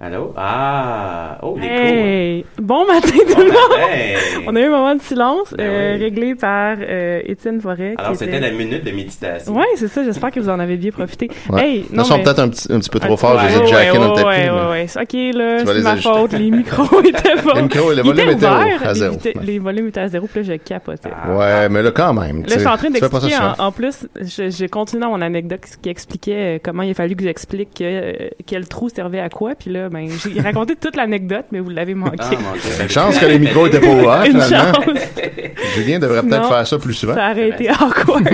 Allô? Ah! Oh, des Hey! Bon matin tout le monde! On a eu un moment de silence Ben euh, oui. réglé par euh, Étienne Forêt. Alors, était- c'était la minute de méditation. Ouais, c'est ça. J'espère que vous en avez bien profité. Ouais. Hey, Ils non, sont mais- peut-être un petit, un petit peu trop forts, je les ai jackés dans le tapis. Ouais, ouais, ouais. OK, là, Tu vas c'est les ma ajuster. faute. Les micros étaient pas. Les micros, le Ils volume étaient était à ils zéro. Les volumes étaient à zéro, puis là, je capotais. Ah. Ouais, mais là, quand même. Là, je suis en train d'expliquer. En, plus, je, je continue dans mon anecdote qui expliquait euh, comment il a fallu que j'explique que, quel trou servait à quoi. Puis là, ben, j'ai raconté toute l'anecdote, mais vous l'avez manqué. Ah. Une chance que les micros étaient pas ouverts, finalement. chance. Julien devrait peut-être faire ça plus souvent. Ça aurait été awkward.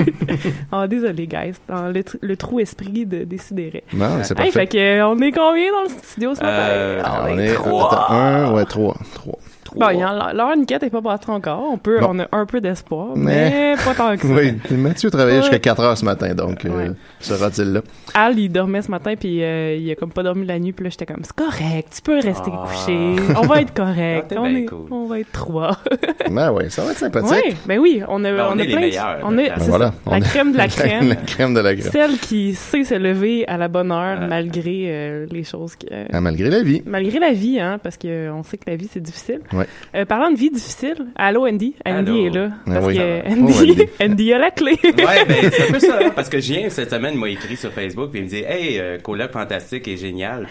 oh, désolé, guys. Dans le, tr- le trou esprit de Décideret. Non, c'est Hey, fait parfait. que, euh, on est combien dans le studio ce matin? Euh, Ah, on, on est est trois. attends, un, ouais, trois. Trois. Bon, leur niquette est pas passée encore. On peut, Bon. on a un peu d'espoir, Mais- mais pas tant que ça. Oui, Mathieu travaillait Ouais. jusqu'à 4 heures ce matin, donc euh, Ouais. sera-t-il là? Al, il dormait ce matin, puis euh, il a comme pas dormi la nuit, puis là, j'étais comme, c'est correct, tu peux rester Ah. couché, on va être correct, Ah, on, est, cool. on va être trois. Ben oui, ça va être sympathique. Oui, ben oui, on a, Ben, on on est plein de- on est. Voilà, ça, on la est- crème de la la crème. crème de la crème. Celle qui sait se lever à la bonne heure Ouais. malgré euh, les choses que, Ah, malgré la vie. malgré la vie, hein, parce que on sait que la vie c'est difficile. Ouais. Euh, parlant de vie difficile, allô Andy, Andy Allô. est là parce oui. que Oh, Andy, Andy. Andy a la clé. Ouais, ben, c'est un peu ça, hein, parce que Julien, cette semaine, m'a écrit sur Facebook, puis il me dit, hey, euh, coloc fantastique et génial.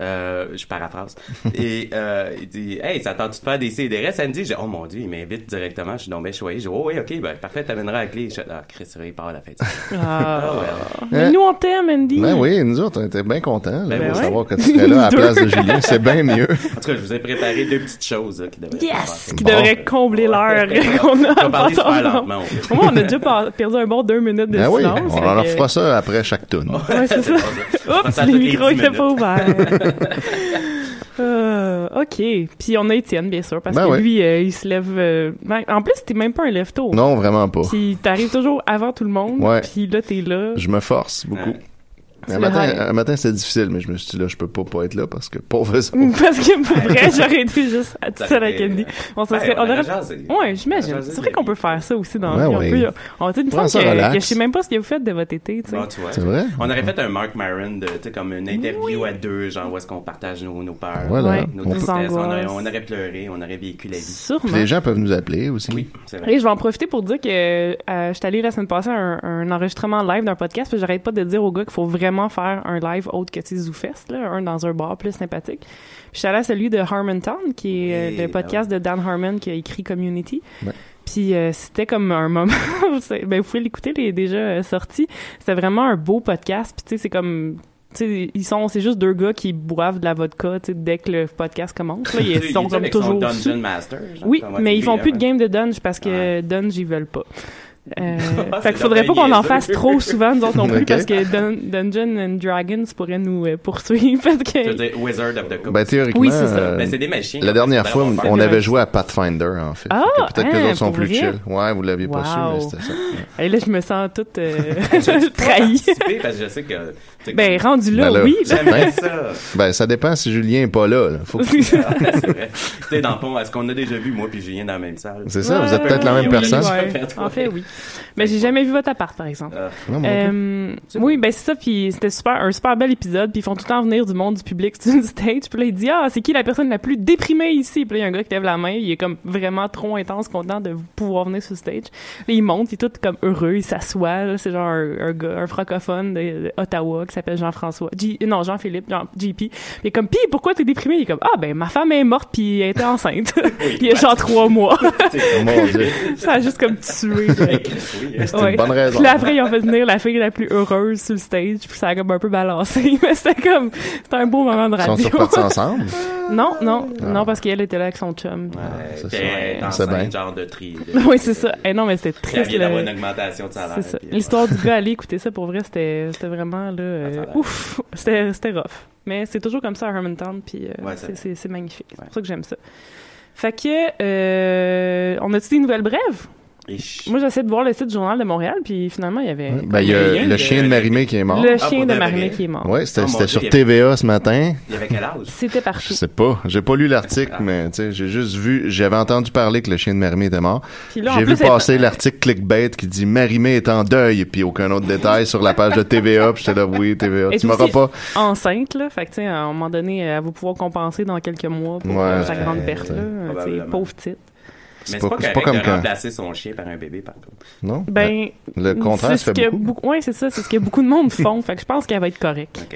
Euh, je paraphrase. Et, euh, il dit, hey, ça tente de faire des CDR? Samedi, j'ai, oh mon dieu, il m'invite directement, je suis bien choyé. Je dis, oh oui, ok, ben, parfait, t'amèneras la clé. Je dis, ah, Chris, il part à la fête. Ah. Ah, ouais. Mais nous on t'aime Andy. Ben oui, nous autres, on était bien contents là, Ben de ouais. savoir que tu serais là à la place de Julien. C'est bien mieux. En tout cas, je vous ai préparé deux petites choses, là, qui devraient Yes, qui Bon. devrait combler l'heure qu'on a. On va parler super lentement. au moins, on a déjà perdu un bon deux minutes de Ben oui, silence. on fait en que- fera ça après chaque tune. Ouais, c'est ça. On Oups, les micros 10 étaient pas ouverts. Euh, ok. Puis on a Étienne, bien sûr, parce Ben que ouais. lui, euh, il se lève. euh, ben, en plus, t'es même pas un lève-tôt. Non, vraiment pas. Puis t'arrives toujours avant tout le monde. Ouais. Puis là, t'es là. Je me force beaucoup. Ouais. Un matin, un matin c'était difficile, mais je me suis dit là, je peux pas pas être là parce que pauvre ça. Parce que pour vrai, j'aurais été juste à tout Ça seul avec fait- Andy. On, s'en Ben, serait- on on aurait. Ouais, j'imagine. C'est vrai qu'on peut faire ça aussi dans Ouais, ouais. On Prends semble ça que, que je sais même pas ce que vous faites de votre été, tu sais. Ah. C'est vrai? On aurait fait un Mark Maron de, tu sais, comme une interview à deux, genre, où est-ce qu'on partage nos, nos peurs, Voilà. Ouais, nos tristesses. On aurait, on aurait pleuré, on aurait vécu la vie. Sûrement. Puis les gens peuvent nous appeler aussi. Oui, c'est vrai. Et je vais en profiter pour dire que euh, je suis allée la semaine passée à un, un enregistrement live d'un podcast, puis j'arrête pas de dire aux gars qu'il faut vraiment faire un live autre que tu ZooFest, là, un dans un bar plus sympathique. Puis je suis allée à celui de Harmontown, qui est euh, le ah podcast de Dan Harmon qui a écrit Community. Ouais. Puis euh, c'était comme un moment, ben vous pouvez l'écouter, il est déjà euh, sorti. C'était vraiment un beau podcast, puis tu sais c'est comme tu sais, ils sont c'est juste deux gars qui boivent de la vodka dès que le podcast commence là, ils sont comme toujours Dungeon sous. Master. genre, Oui, mais ils font plus de game de Dunge parce que Ouais. Dunge ils veulent pas. Euh, Ah, fait qu'il faudrait pas qu'on en fasse trop souvent, nous autres non plus, parce que Dun- Dungeon and Dragons pourrait nous euh, poursuivre. Parce veux que... dire Wizard of the Coast. Ben, théoriquement, Oui, c'est ça. euh, Ben, c'est des machines. la dernière fois, on avait joué à Pathfinder, en fait. Ah, Fait Peut-être que les hein, autres sont plus vrai? chill. Ouais, vous l'aviez pas su, Wow. mais c'était ça. Et là, je me sens toute euh, trahie. parce que je sais que. Ben, rendu là, Ben là, oui. J'aimerais ça. Ben, ça dépend si Julien est pas là. là. Faut que- Ah, c'est vrai. Tu sais, dans le fond, est-ce qu'on a déjà vu, moi puis Julien, dans la même salle? C'est ça, vous êtes peut-être la même personne. En fait, oui. Mais j'ai jamais vu votre appart, par exemple. Euh, Non, plus. Euh, oui, ben c'est ça, puis c'était super, un super bel épisode, puis ils font tout le temps venir du monde du public sur une stage, puis là il dit ah c'est qui la personne la plus déprimée ici, puis là il y a un gars qui lève la main, il est comme vraiment trop intense, content de pouvoir venir sur le stage. Là il monte, il est tout comme heureux, il s'assoit, là, c'est genre un, un gars, un francophone de, de Ottawa qui s'appelle Jean-François, G- non Jean-Philippe, Jean, JP, puis il est comme pis pourquoi t'es déprimé, il est comme ah ben ma femme est morte puis elle était enceinte, il y a genre trois mois, Oh, Mon Dieu. ça a juste comme tué. Oui. C'est une bonne raison. Puis après, ils ont fait venir la fille la plus heureuse sur le stage, puis ça a comme un peu balancé. Mais c'était comme, c'était un beau moment de Ils sont radio. repartis ensemble? non, non, Ah. non, parce qu'elle était là avec son chum. Ouais, c'est ça. C'est bien. genre de tri. oui, c'est ça. Eh non, mais c'était triste. d'avoir là. une augmentation de salaire. C'est ça. puis- L'histoire du gars, allez écouter ça, pour vrai, c'était, c'était vraiment, là, euh, ouf, c'était, c'était rough. Mais c'est toujours comme ça à Hermantown, puis euh, Ouais, c'est magnifique. C'est Ouais. pour ça que j'aime ça. Fait que, euh, on a-tu des nouvelles brèves? Ich. Moi, j'essaie de voir le site du Journal de Montréal, puis finalement, il y avait Ben, il y a le de- chien de Marimé qui est mort. le Ah, chien de Marimé qui est mort. Ouais, c'était Oh, Dieu, sur avait- TVA ce matin. Il y avait quel âge? C'était Je partout. sais pas. J'ai pas lu l'article, Ah. mais tu sais, j'ai juste vu, j'avais entendu parler que le chien de Marimé était mort. J'ai vu passer l'article clickbait qui dit Marimé est en deuil, puis aucun autre détail sur la page de TVA, puis j'étais là, oui, TVA. Et Tu m'auras pas. enceinte, là. Fait que, tu sais, à un moment donné, elle va pouvoir compenser dans quelques mois pour Ouais, euh, sa grande perte, là. pauvre petite. Mais C'est pas, comme de quand. remplacer son chien par un bébé, par contre. Non? Ben, le contraire, ce fait que beaucoup. beaucoup. Ouais, c'est ça. C'est ce que beaucoup de monde font. fait que je pense qu'elle va être correcte.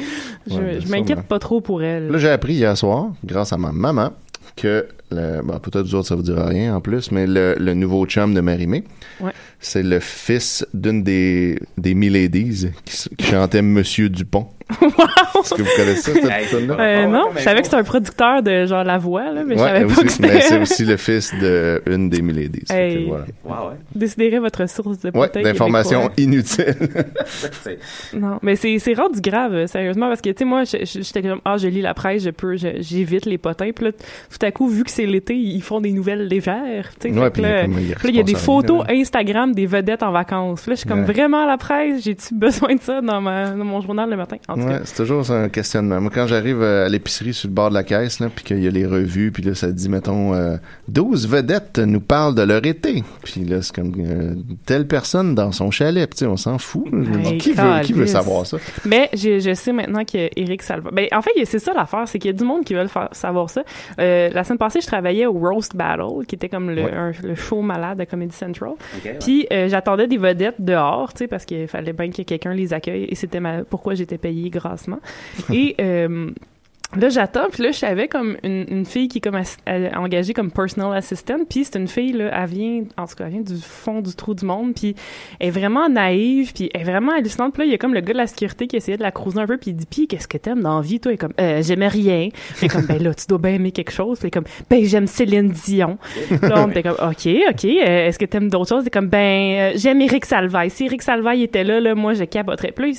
Je, Ouais, je m'inquiète sûrement. pas trop pour elle. Là, j'ai appris hier soir, grâce à ma maman, que le, bon, peut-être vous autres, ça vous dira rien en plus, mais le, le nouveau chum de Marimé, Ouais. c'est le fils d'une des, des Miladies qui, qui chantait Monsieur Dupont. Est-ce que vous connaissez ça, cette personne-là? Euh, pas- non, pas je savais que c'était un producteur de genre La Voix, là, mais je Ouais, savais pas aussi- que mais c'est c'était. aussi le fils de une des Miladies. Hey. voilà. Wow, ouais. Décidérez votre source de Ouais, d'informations inutiles. Non, mais c'est c'est rendu grave, euh, sérieusement, parce que, tu sais, moi, je- je- j'étais comme, ah, je lis la presse, je peux, je- j'évite les potins. Puis là, tout à coup, vu que c'est l'été, ils font des nouvelles légères, tu sais. Ouais, fait puis que là, il y a des photos là. Instagram des vedettes en vacances. Là, je suis comme Ouais. vraiment à la presse. J'ai-tu besoin de ça dans, ma, dans mon journal le matin? Ouais, c'est toujours un questionnement. Moi, quand j'arrive euh, à l'épicerie sur le bord de la caisse, là, puis qu'il y a les revues, puis là, ça dit, mettons, euh, 12 vedettes nous parlent de leur été. Puis là, c'est comme euh, telle personne dans son chalet. Puis on s'en fout. Hey, qui, veut, qui veut savoir ça? Mais je, je sais maintenant que Eric Salva. Ben, en fait, c'est ça l'affaire, c'est qu'il y a du monde qui veut savoir ça. Euh, la semaine passée, je travaillais au Roast Battle, qui était comme le, Ouais. un- le show malade de Comedy Central. Ouais. Puis euh, j'attendais des vedettes dehors, tu sais, parce qu'il fallait bien que quelqu'un les accueille. Et c'était ma... pourquoi j'étais payée grassement. Et euh, là, j'attends. Puis là, je savais comme une, une fille qui est comme engagée comme personal assistant. Puis c'est une fille, là, elle vient, en tout cas, elle vient du fond du trou du monde. Puis elle est vraiment naïve. Puis elle est vraiment hallucinante. Puis là, il y a comme le gars de la sécurité qui essayait de la crouser un peu. Puis il dit, puis qu'est-ce que t'aimes dans la vie, toi? Est comme, euh, j'aimais rien. Puis comme, ben là, tu dois bien aimer quelque chose. Puis comme, ben j'aime Céline Dion. Là, on était comme, OK, OK, euh, est-ce que t'aimes d'autres choses? C'est comme, ben, euh, j'aime Eric Salvaille. Si Eric Salvaille était là, là, moi, je capoterais. Puis là,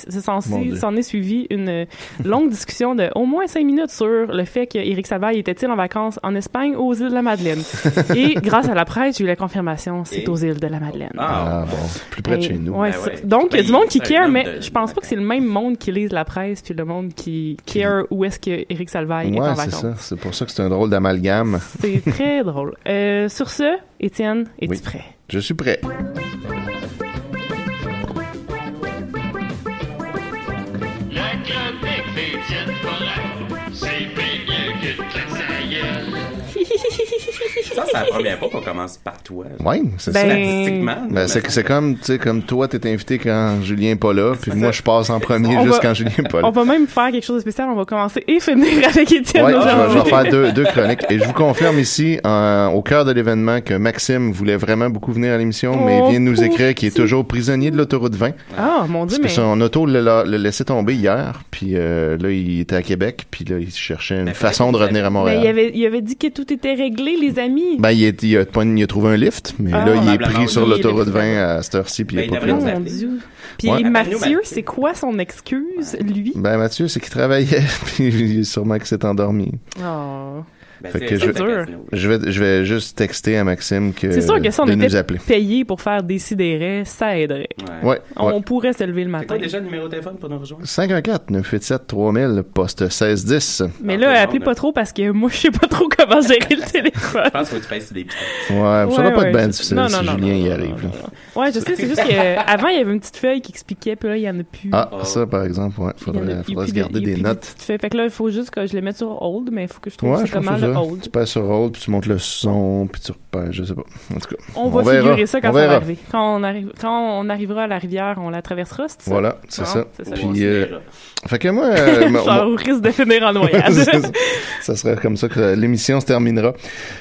il s'en est suivi une longue discussion de au moins cinq minutes sur le fait qu'Éric Salvaille était-il en vacances en Espagne ou aux îles de la Madeleine. Et grâce à la presse, j'ai eu la confirmation, c'est Et? aux îles de la Madeleine. Ah, Ah, bon, plus près de chez nous. ouais, Ben ouais. Donc, il y a Ben, du monde qui care, mais de- je pense pas que c'est le même monde qui lise la presse puis le monde qui care où est-ce que Éric Salvaille est en Ouais, c'est vacances. ça. C'est pour ça que c'est un drôle d'amalgame. C'est très drôle. Euh, sur ce, Étienne, es-tu Oui. prêt? Je suis prêt. La chronique Ça, c'est la première fois qu'on commence par toi. Ouais, c'est Ben, ça. Statistiquement. Ben, c'est, c'est comme, tu sais, comme toi, t'es invité quand Julien est pas là, puis moi, je passe en premier On juste va- quand Julien est pas là. On va même faire quelque chose de spécial. On va commencer et finir avec Étienne Ouais, je vais, je aujourd'hui. vais faire deux, deux chroniques. Et je vous confirme ici, en- au cœur de l'événement, que Maxime voulait vraiment beaucoup venir à l'émission, mais Oh, il vient de nous écrire qu'il est toujours prisonnier de l'autoroute 20. Ah, mon Dieu, Parce mais... que son auto l'a, l'a laissé tomber hier, puis euh, là, il était à Québec, puis là, il cherchait une Mais façon de revenir à Mais Montréal. il avait, il avait dit que tout était était réglé, les amis. Ben, il, est- il a, pas- il a trouvé un lift, mais Ah. là, il est pris sur l'autoroute il est 20 à cette heure-ci, puis il Ben, est il pas pris. Mon. Dieu. Puis Ouais. Mathieu, Mathieu. c'est quoi son excuse, lui? Ben, Mathieu, c'est qu'il travaillait, puis sûrement qu'il s'est endormi. Oh. Ben, Fait que je- vais, je vais juste texter à Maxime que, C'est sûr que si on de nous était appeler. payé pour faire décider, ça aiderait. Ouais. Ouais, On ouais. pourrait se lever le matin. quoi déjà le numéro de téléphone pour nous rejoindre? 514 987 3000 poste 1610. Mais Ah, là, le appelez pas trop parce que moi, je sais pas trop comment gérer le téléphone. Je pense qu'il faut que tu sur des. Ouais, ça Ouais, doit pas être bien je- difficile non, si non, non, Julien non, y arrive. non, là. non. Ouais, je sais, c'est juste qu'avant, il y avait une petite feuille qui expliquait, puis là, il y en a plus. Ah, ça, par exemple, ouais. Faudrait, se de- garder des notes. Fait que là, il faut juste que je les mette sur hold, mais il faut que je trouve comment ça. hold. Tu passes sur hold, puis tu montes le son, puis tu repères, je sais pas. En tout cas. On va verra. figurer ça quand On ça va arriver. Quand on, arrive, quand on arrivera à la rivière, on la traversera, c'est ça? Voilà, c'est ça. c'est ça. On Puis, euh, fait que moi, euh, ma- Ça risque de finir en noyade. ça serait comme ça que l'émission se terminera.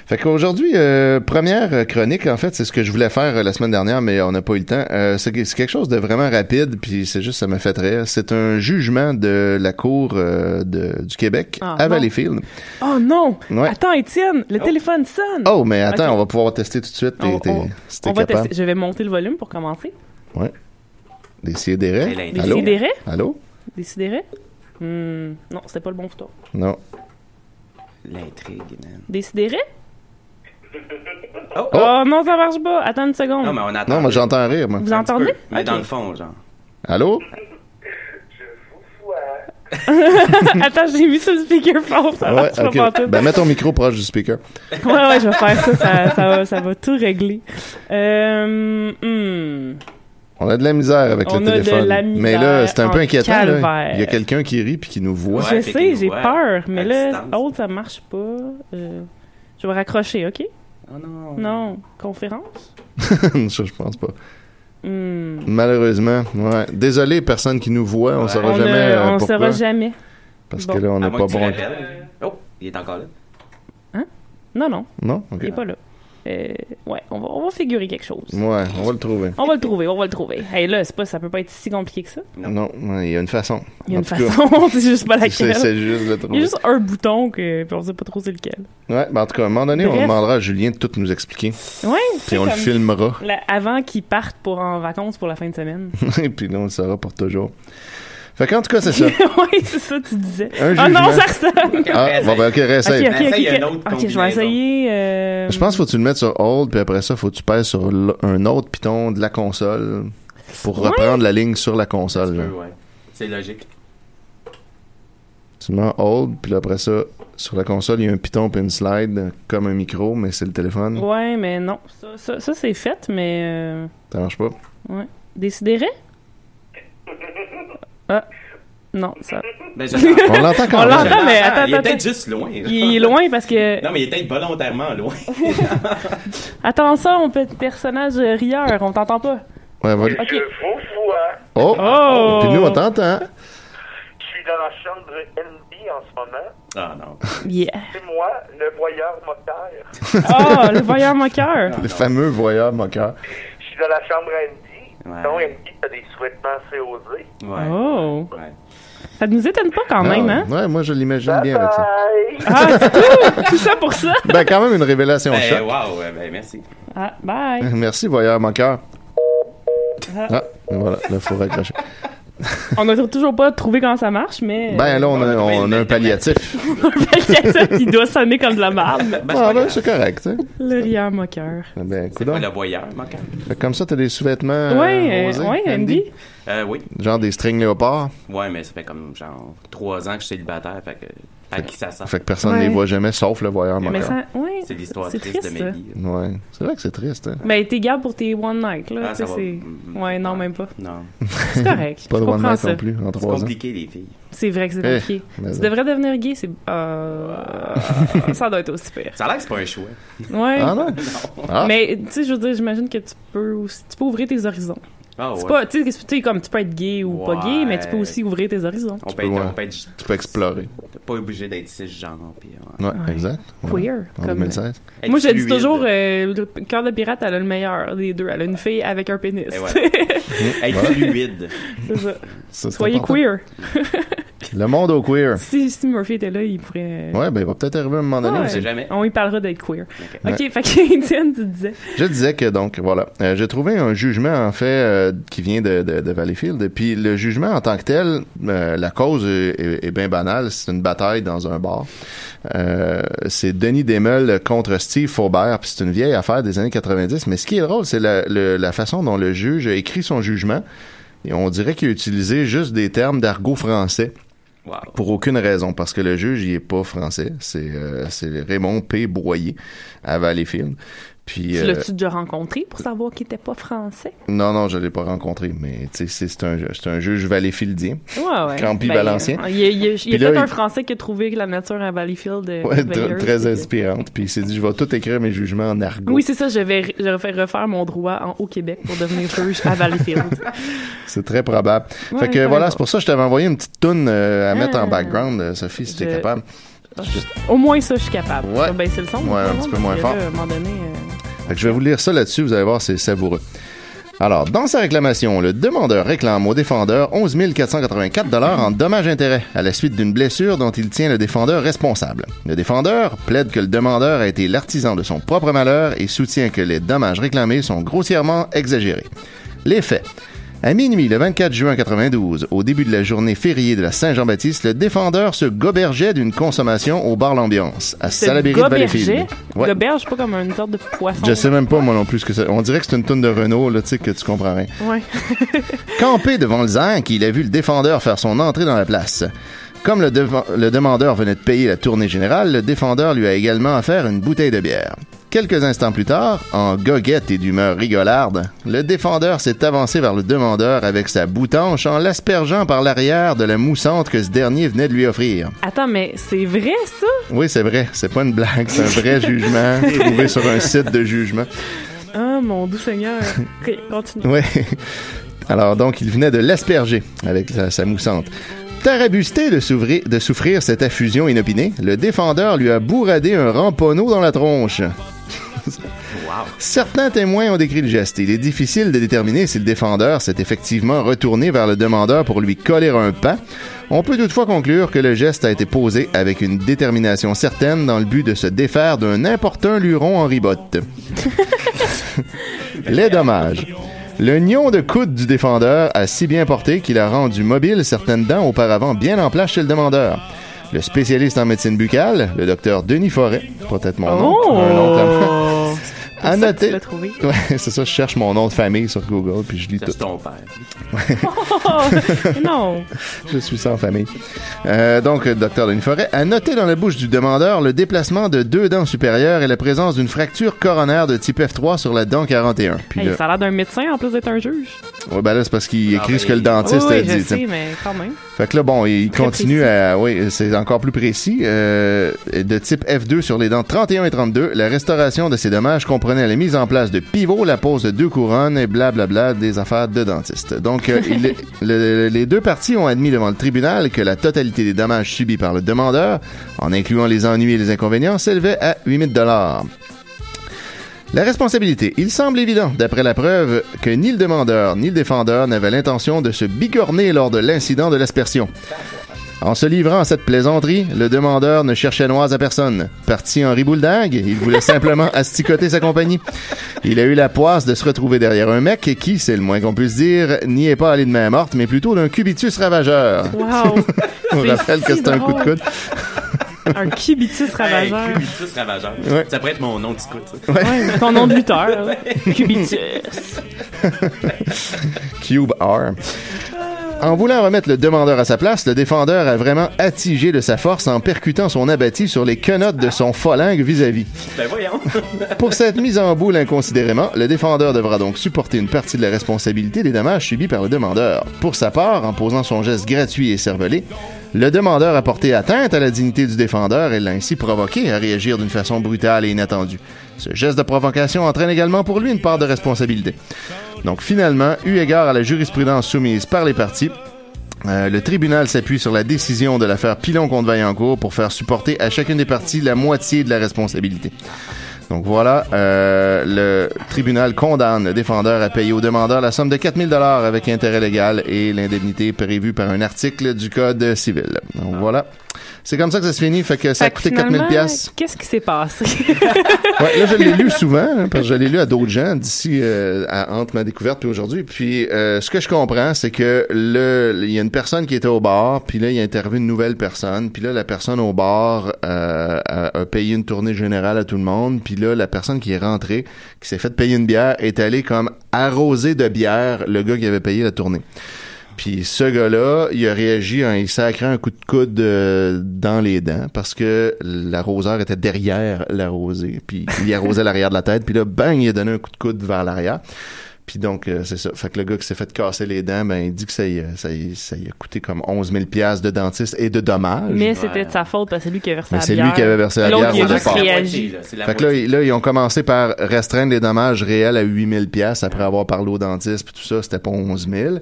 Fait qu'aujourd'hui, euh, première euh, chronique, en fait, c'est ce que je voulais faire euh, la semaine dernière, mais on n'a pas eu le temps. Euh, c'est que- c'est quelque chose de vraiment rapide, puis c'est juste, ça me fait rire. C'est un jugement de la Cour euh, de, du Québec Ah, à non. Valleyfield. oh non! Ouais. Attends, Étienne, le téléphone sonne! Oh, mais attends, Ok. on va pouvoir tester tout de suite. On- T'es- t'es- on- si t'es on va capable. tester. Je vais monter le volume pour commencer. Elle est Des Allô? sidérés? Hmm, non, c'était pas le bon bouton. Non. L'intrigue, man. Des sidérés? Oh, Oh. non, ça marche pas. Attends une seconde. Non, mais on attend. Non, moi j'entends rire, moi. Vous entendez? Mais dans le fond, genre. Allô? Attends, j'ai mis sur le speakerphone. Ça Ouais, marche pas pantoute. Ben, mets ton micro proche du speaker. Ouais, ouais, je vais faire ça. Ça, ça, va, ça va tout régler. Euh, hmm. On a de la misère avec On le a de téléphone. mais là, c'est un peu inquiétant. là. Il y a quelqu'un qui rit puis qui nous voit. Ouais, je sais, j'ai peur. Mais là, autre, ça marche pas. Euh, je vais raccrocher, OK? Oh non. Non. Conférence? ça, je pense pas. Hmm. Malheureusement, ouais. Désolé, personne qui nous voit, on Ouais. saura On jamais ne euh, on saura jamais. Parce Bon. que là, on n'est moins pas bon. Oh, il est encore là. Non, non, Non? Ok. il est pas là. Euh, ouais, on va, on va figurer quelque chose. Ouais, on va le trouver. On va le trouver, on va le trouver. Hey, là, c'est pas, ça peut pas être si compliqué que ça. Non. Il y a une façon. Il y a une façon, c'est juste pas laquelle. c'est juste Il y a juste un bouton que puis on sait pas trop c'est lequel. Ouais, ben en tout cas, à un moment donné, on demandera à Julien de tout nous expliquer. Ouais, Puis on le filmera. avant qu'ils partent pour en vacances pour la fin de semaine. Et puis là, on le saura pour toujours. Fait qu'en tout cas, c'est ça. oui, c'est ça tu disais. Un Ah non, ça ressemble. Ah, bon, ben, ok, réessaye. Ok, ok, ok. un autre Ok, je vais essayer. euh, Je pense qu'il faut que tu le mettes sur hold, puis après ça, faut que tu pèses sur un autre piton de la console pour Ouais. reprendre la ligne sur la console. Ouais. C'est logique. Tu mets hold, puis après ça, sur la console, il y a un piton puis une slide, comme un micro, mais c'est le téléphone. Ouais, mais non. Ça, ça, ça, c'est fait, mais. Euh... Ça marche pas? Décidérez? Ah. Non, ça. Ben. On l'entend quand On même. l'entend, mais attends, Il est peut-être juste loin. Il est loin parce que. Non, mais il est peut-être volontairement loin. Attends ça, mon petit personnage euh, rieur, on t'entend pas. Ouais, voilà. Ok. Je vous vois. Oh! Oh! Puis nous, on t'entend. Je suis dans la chambre NB en ce moment. Ah non. Yeah. C'est moi, le voyeur moteur. Oh, le voyeur moqueur. Le fameux voyeur moqueur. Je suis dans la chambre NB. Ouais. Donc, NB, t'as des sous-vêtements assez osés. Ouais. Oh. Ouais. Ça nous étonne pas quand même, hein? Ouais, moi, je l'imagine bien avec ça. Ah, c'est tout! Tout ça pour ça? Ben, quand même, une révélation Ben, choc. wow, ben, merci. Ah, bye. Merci, voyeur moqueur. Ah. Ah, voilà, là, faut raccrocher. On a toujours pas trouvé comment ça marche, mais. Ben, là, on a, Ouais, on a un palliatif. il doit sonner comme de la merde. Ben, c'est Ah, ben, grave. c'est correct, hein. Le rieur moqueur. Ben, C'est pas le voyeur. Fait que Comme ça, t'as des sous-vêtements ouais, euh, euh, osés, ouais, Andy? Euh, oui. Genre des strings léopards. Ouais, mais ça fait comme genre trois ans que je suis célibataire, fait que à qui ça sent? Fait que personne ne Ouais. les voit jamais, sauf le voyeur Mais moqueur. ça, ouais. C'est l'histoire c'est triste, triste, de ma ça. vie. Ouais. C'est vrai que c'est triste, hein. Ben, t'es garde pour tes one night, là. Ah, ça va. c'est. Mm, Ouais, non, même pas. Non. C'est correct. Pas de one night ça. non plus, en C'est trois ans. compliqué, les filles. C'est vrai que c'est Eh, compliqué. mais Tu devrais devenir gay, c'est. Euh... ça doit être aussi pire. Ça a l'air que c'est pas un choix. Ouais. Ah non? Ah, Mais, tu sais, je veux dire, j'imagine que tu peux aussi. Tu peux ouvrir tes horizons. Ah, ouais. pas, tu sais, tu comme tu peux être gay ou pas gay, mais tu peux aussi ouvrir tes horizons. On peut peux, être, ouais. on peut être tu peux explorer. t'es pas obligé d'être cisgenre. Puis, ouais. Ouais, Ouais. exact. Ouais. Queer. En comme- 2016. Être Moi, je dis toujours, euh, le cœur de pirate, elle a le meilleur des deux. Elle a une fille avec un pénis. Et ouais. Être fluide. c'est ça. Ça, Soyez important. queer. Le monde au queer. Si, si Murphy était là, il pourrait. Ouais, ben, il va peut-être arriver à un moment donné Ouais. On sait jamais. On y parlera d'être queer. Ok. Ok, fait que Étienne, tu disais. Je disais que donc voilà, euh, j'ai trouvé un jugement en fait euh, qui vient de, de, de Valleyfield. Et puis le jugement en tant que tel, euh, la cause est, est- est bien banale. C'est une bataille dans un bar. Euh, c'est Denis Demel contre Steve Faubert. Puis c'est une vieille affaire des années 90. Mais ce qui est drôle, c'est la, la façon dont le juge a écrit son jugement. Et on dirait qu'il a utilisé juste des termes d'argot français Wow. pour aucune raison, parce que le juge, il est pas français. C'est euh, Raymond P. Boyer à Valleyfield. Puis, Tu euh, l'as-tu déjà rencontré pour savoir qu'il était pas français? non, non, je l'ai pas rencontré, mais tu c'est- un, un juge valleyfieldien. Ouais, ouais. Campi Ben, Valencien. euh, Il y a, il y a- il y a Puis là, peut-être un Français qui a trouvé que la nature à Valleyfield est Ouais, merveilleuse, très inspirante. Puis il s'est dit, je vais tout écrire mes jugements en argot. Oui, c'est ça, je vais, je vais faire refaire mon droit en Haut-Québec pour devenir juge à Valleyfield. C'est très probable. Fait que voilà, c'est pour ça que je t'avais envoyé une petite toune euh, à mettre en Ah. background, euh, Sophie, si t'es Je- capable. Au moins ça, je suis capable. Ouais. C'est le son. Ouais, un petit peu moins fort. là, à un moment donné, euh, Fait que je vais vous lire ça là-dessus, vous allez voir, c'est savoureux. Alors, dans sa réclamation, le demandeur réclame au défendeur 11 484 en dommages-intérêts à la suite d'une blessure dont il tient le défendeur responsable. Le défendeur plaide que le demandeur a été l'artisan de son propre malheur et soutient que les dommages réclamés sont grossièrement exagérés. Les faits. À minuit, le 24 juin 92, au début de la journée fériée de la Saint-Jean-Baptiste, le défendeur se gobergeait d'une consommation au bar L'Ambiance, à Salaberry de Valleyfield. Ouais. Goberge, pas comme une sorte de poisson. Je sais même pas moi non plus ce que c'est. On dirait que c'est une toune de Renault, là, tu sais, que tu comprends rien. Ouais. Campé devant le zinc, il a vu le défendeur faire son entrée dans la place. Comme le, le demandeur venait de payer la tournée générale, le défendeur lui a également offert une bouteille de bière. Quelques instants plus tard, en goguette et d'humeur rigolarde, le défendeur s'est avancé vers le demandeur avec sa boutanche en l'aspergeant par l'arrière de la moussante que ce dernier venait de lui offrir. Attends, mais c'est vrai, ça? Oui, c'est vrai, c'est pas une blague, c'est un vrai jugement trouvé sur un site de jugement. Ah, mon doux Seigneur. Ok, continue. Oui. Alors, donc, il venait de l'asperger avec sa, sa moussante. Tarabusté de, de souffrir cette affusion inopinée, le défendeur lui a bourradé un ramponneau dans la tronche. Certains témoins ont décrit le geste. Il est difficile de déterminer si le défendeur s'est effectivement retourné vers le demandeur pour lui coller un pas. On peut toutefois conclure que le geste a été posé avec une détermination certaine dans le but de se défaire d'un importun luron en ribotte. Les dommages. Le nion de coude du défendeur a si bien porté qu'il a rendu mobile certaines dents auparavant bien en place chez le demandeur. Le spécialiste en médecine buccale, le docteur Denis Forêt, peut-être mon nom, un nom Oh! l'as trouvé. Ouais, c'est ça, je cherche mon nom de famille sur Google, puis je lis tout. c'est ton père. Oh, non. Je suis sans famille. Euh, donc, le docteur Denis Forêt a noté dans la bouche du demandeur le déplacement de deux dents supérieures et la présence d'une fracture coronaire de type F3 sur la dent 41. Puis Hey, là, ça a l'air d'un médecin en plus d'être un juge. ouais, ben là, c'est parce qu'il écrit ben, ce que le dentiste oui, a oui, je dit. sais, mais quand même. Fait que là, bon, il Très continue précis. à... Oui, c'est encore plus précis. Euh, de type F2 sur les dents 31 et 32, la restauration de ces dommages comprenait la mise en place de pivots, la pose de deux couronnes et blablabla des affaires de dentiste. Donc, euh, il- le- les deux parties ont admis devant le tribunal que la totalité des dommages subis par le demandeur, en incluant les ennuis et les inconvénients, s'élevait à 8000 dollars. La responsabilité. Il semble évident, d'après la preuve, que ni le demandeur ni le défendeur n'avaient l'intention de se bigorner lors de l'incident de l'aspersion. En se livrant à cette plaisanterie, le demandeur ne cherchait noise à personne. Parti en ribouledingue, il voulait simplement asticoter sa compagnie. Il a eu la poisse de se retrouver derrière un mec qui, c'est le moins qu'on puisse dire, n'y est pas allé de main morte, mais plutôt d'un cubitus ravageur. Wow. On rappelle que c'est un coup de coude. Un cubitus ravageur. Hey, Cubitus ravageur. Ouais. Ça pourrait être mon nom de scout. ça. Ouais, ton nom de lutteur. Cubitus. Cube R. En voulant remettre le demandeur à sa place, le défendeur a vraiment attigé de sa force en percutant son abattis sur les quenottes de son phalangue vis-à-vis. Ben voyons. Pour cette mise en boule inconsidérément, le défendeur devra donc supporter une partie de la responsabilité des dommages subis par le demandeur. Pour sa part, en posant son geste gratuit et cervelé, le demandeur a porté atteinte à la dignité du défendeur et l'a ainsi provoqué à réagir d'une façon brutale et inattendue. Ce geste de provocation entraîne également pour lui une part de responsabilité. Donc finalement, eu égard à la jurisprudence soumise par les parties, euh, le tribunal s'appuie sur la décision de l'affaire Pilon contre Vaillancourt pour faire supporter à chacune des parties la moitié de la responsabilité. Donc voilà, euh, le tribunal condamne le défendeur à payer au demandeur la somme de 4000 dollars avec intérêt légal et l'indemnité prévue par un article du code civil. Donc voilà. C'est comme ça que ça se finit, fait que ça a Fait que coûté 4000 finalement, pièces. Qu'est-ce qui s'est passé? Ouais, là je l'ai lu souvent hein, parce que je l'ai lu à d'autres gens d'ici euh, à- entre ma découverte puis aujourd'hui. Puis euh, ce que je comprends, c'est que le il y a une personne qui était au bar, puis là il a interviewé une nouvelle personne, puis là la personne au bar euh, a, a payé une tournée générale à tout le monde, puis là la personne qui est rentrée, qui s'est fait payer une bière, est allée comme arroser de bière le gars qui avait payé la tournée. Puis ce gars-là, il a réagi en il sacré un coup de coude euh, dans les dents parce que l'arroseur était derrière l'arrosé. Puis il arrosait l'arrière de la tête. Puis là, bang, il a donné un coup de coude vers l'arrière. Puis donc, euh, c'est ça. Fait que le gars qui s'est fait casser les dents, ben, il dit que ça y, a- ça y, ça y a coûté comme 11 000 piastres de dentiste et de dommages. Mais c'était de sa faute parce que c'est lui qui a versé Mais la c'est bière. lui qui avait versé la bière il a au juste départ. réagi. C'est Fait que là, ils- là, ils ont commencé par restreindre les dommages réels à 8000 pièces après avoir parlé au dentiste puis tout ça, c'était pas 11 000.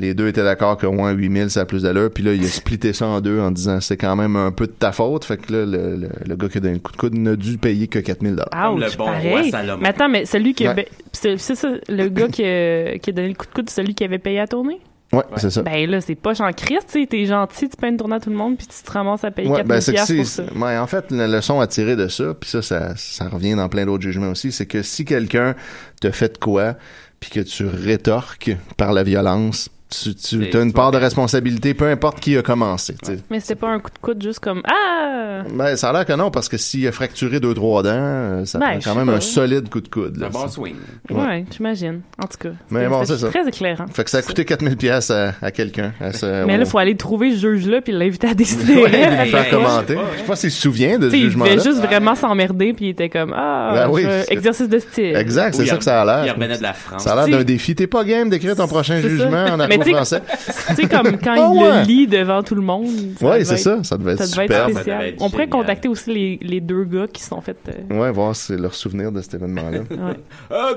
Les deux étaient d'accord qu'au moins 8000 ça a plus d'allure. Puis là, il a splitté ça en deux en disant c'est quand même un peu de ta faute. Fait que là, le, le, le gars qui a donné le coup de coude n'a dû payer que 4000 dollars. Comme le bon roi pareil. Salomon. Mais attends, mais celui qui a... Ouais. ba- C'est c'est ça, le gars qui a, qui a donné le coup de coude, c'est celui qui avait payé à tourner? Ouais, c'est ça. Ben là, c'est pas en Christ, tu sais, t'es gentil, tu payes une tournée à tout le monde, puis tu te ramasses à payer Ouais, 4 ben 000 c'est que piastres pour c'est, ça. ouais, en fait, la leçon à tirer de ça, puis ça, ça, ça revient dans plein d'autres jugements aussi, c'est que si quelqu'un te fait de quoi, puis que tu rétorques par la violence, tu, as une part de responsabilité, peu importe qui a commencé. Mais c'était pas un coup de coude juste comme Ah! Ben, ça a l'air que non, parce que s'il a fracturé deux, trois dents, euh, ça Ben, prend quand même pas. un solide coup de coude. C'est Là, un bon ça. swing. Ouais, j'imagine. En tout cas. Mais bon, c'est ça. très éclairant. Fait que ça a coûté 4000 pièces à, à quelqu'un. Mais là, il faut aller trouver ce juge-là puis l'inviter à décider. Ouais, Hey, faire commenter. ouais. Je sais pas s'il se souvient de ce sais, il jugement-là. devait juste vraiment s'emmerder puis il était comme Ah, Ben exercice de style. Exact, c'est ça il que ça a Il l'air. revenait de la France. Ça a l'air d'un défi. T'es pas game d'écrire ton prochain jugement ça. En tu sais- comme quand Ah il ouais. le lit devant tout le monde. Oui, c'est ça. Ça devait être Ça devait super. être Ça spécial. devait être On pourrait contacter aussi les, les deux gars qui se sont fait. euh, Ouais, voir si c'est leur souvenir de cet événement-là. ouais. Ah!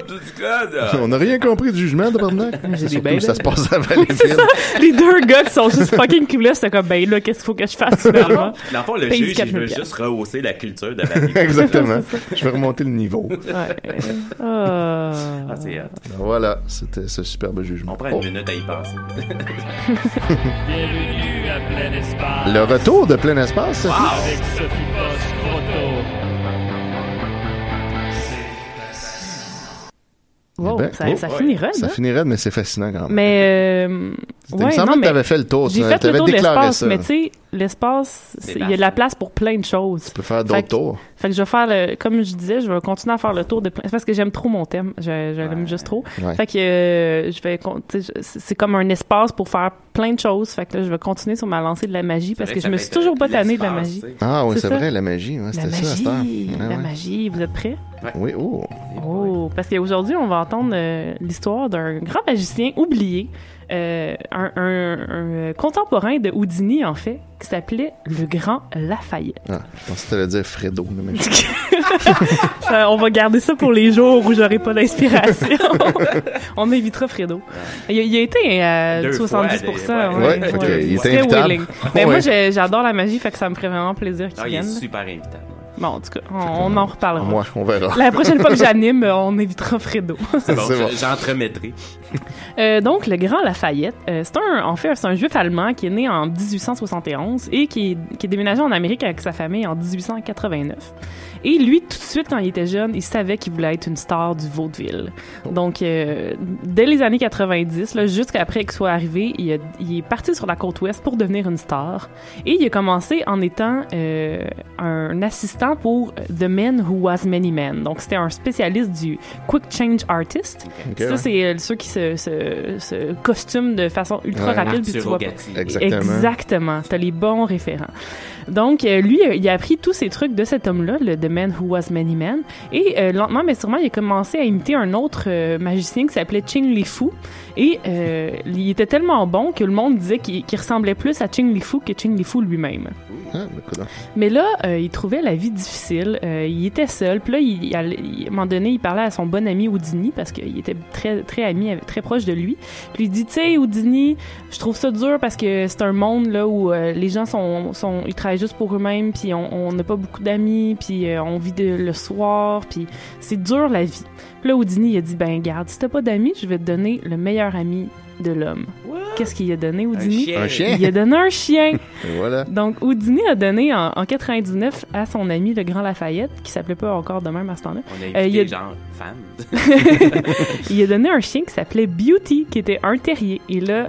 On n'a rien compris du jugement, de Surtout ça se passe à Valleyfield. les deux gars qui sont juste fucking clueless, c'est comme, ben là, qu'est-ce qu'il faut que je fasse finalement? Dans le fond, le Paye juge, il 4 000 veut juste rehausser la culture de la vie. Exactement. Je vais remonter le niveau. Ouais. Ah. Ah. Voilà, c'était ce superbe jugement. On prend Oh. une minute à y penser. Bienvenue à plein espace. Le retour de plein espace. Avec Sophie Boss Proto. Wow, Eh ben, ça, oh, ça ouais. finirait, Ça hein? finirait, mais c'est fascinant quand même. Mais, euh, il me ouais, semblait non, que mais t'avais fait le tour. j'ai tu fait le t'avais tour de déclaré l'espace, ça. mais tu sais, l'espace, il y a de la place pour plein de choses. Tu peux faire d'autres tours. Fait que je vais faire le, comme je disais, je vais continuer à faire le tour de plein, c'est parce que j'aime trop mon thème. Je, je l'aime juste trop. Ouais. Fait que, euh, je vais, c'est comme un espace pour faire plein de choses. Fait que là, je vais continuer sur ma lancée de la magie parce que je me suis toujours pas tannée de la magie. Ah oui, C'est vrai, la magie. ouais, La C'était ça à cette heure. magie, Ouais, la ouais. magie. Vous êtes prêts? Oui, oh. Oh, parce qu'aujourd'hui, on va entendre euh, l'histoire d'un grand magicien oublié, euh, un, un- un, euh, contemporain de Houdini, en fait, qui s'appelait le Grand Lafayette. Ah, je pensais que t'allais dire Fredo. là, mais- Ça, on va garder ça pour les jours où j'aurai pas d'inspiration. on évitera Fredo. Il, a- il a été à Deux 70%. fois, ouais, ouais, qu'il était invitable. Mais moi, Ouais. j'ai- j'adore la magie, fait que ça me ferait vraiment plaisir qu'il il est vienne. super invitable. Bon, en tout cas, on, on en reparlera. Moi, on verra. La prochaine fois que j'anime, on évitera Fredo. C'est bon, j'entremettrai. Euh, donc, le grand Lafayette, euh, c'est un, en fait, c'est un juif allemand qui est né en 1871 et qui est, qui est déménagé en Amérique avec sa famille en 1889. Et lui, tout de suite, quand il était jeune, il savait qu'il voulait être une star du vaudeville. Donc, euh, dès les années 90, là, jusqu'après qu'il soit arrivé, il, a- il est parti sur la côte ouest pour devenir une star. Et il a commencé en étant euh, un assistant pour The Man Who Was Many Men. Donc, c'était un spécialiste du Quick Change Artist. Ça, ouais. c'est euh, ceux qui se, se, se costument de façon ultra Ouais. rapide. puis tu vois pas. Exactement. Exactement. T'as les bons référents. Donc, euh, lui, euh, il a appris tous ces trucs de cet homme-là, le The Man Who Was Many Men. Et euh, lentement, mais sûrement, il a commencé à imiter un autre magicien qui s'appelait Ching Li Fu. Et il était tellement bon que le monde disait qu'il ressemblait plus à Ching Li Fu que Ching Li Fu lui-même. Ah, ben. Mais là, euh, il trouvait la vie difficile. Euh, il était seul. Puis là, il, il- à un moment donné, il parlait à son bon ami Houdini parce qu'il était très, très ami, très proche de lui. Puis il dit, tu sais, Houdini, je trouve ça dur parce que c'est un monde là où euh, les gens sont, sont, ils travaillent juste pour eux-mêmes, puis on n'a pas beaucoup d'amis, puis euh, on vit de- le soir, puis c'est dur la vie. Puis là, Houdini, il a dit, ben garde, si t'as pas d'amis, je vais te donner le meilleur ami de l'homme. Qu'est-ce qu'il a donné, Un Houdini? chien. Un chien. Il a donné un chien. Et voilà. Donc, Houdini a donné en, en 99 à son ami le Grand Lafayette, qui s'appelait pas encore de même à ce temps-là. On a Euh, il a- genre fans. Il a donné un chien qui s'appelait Beauty, qui était un terrier. Et là,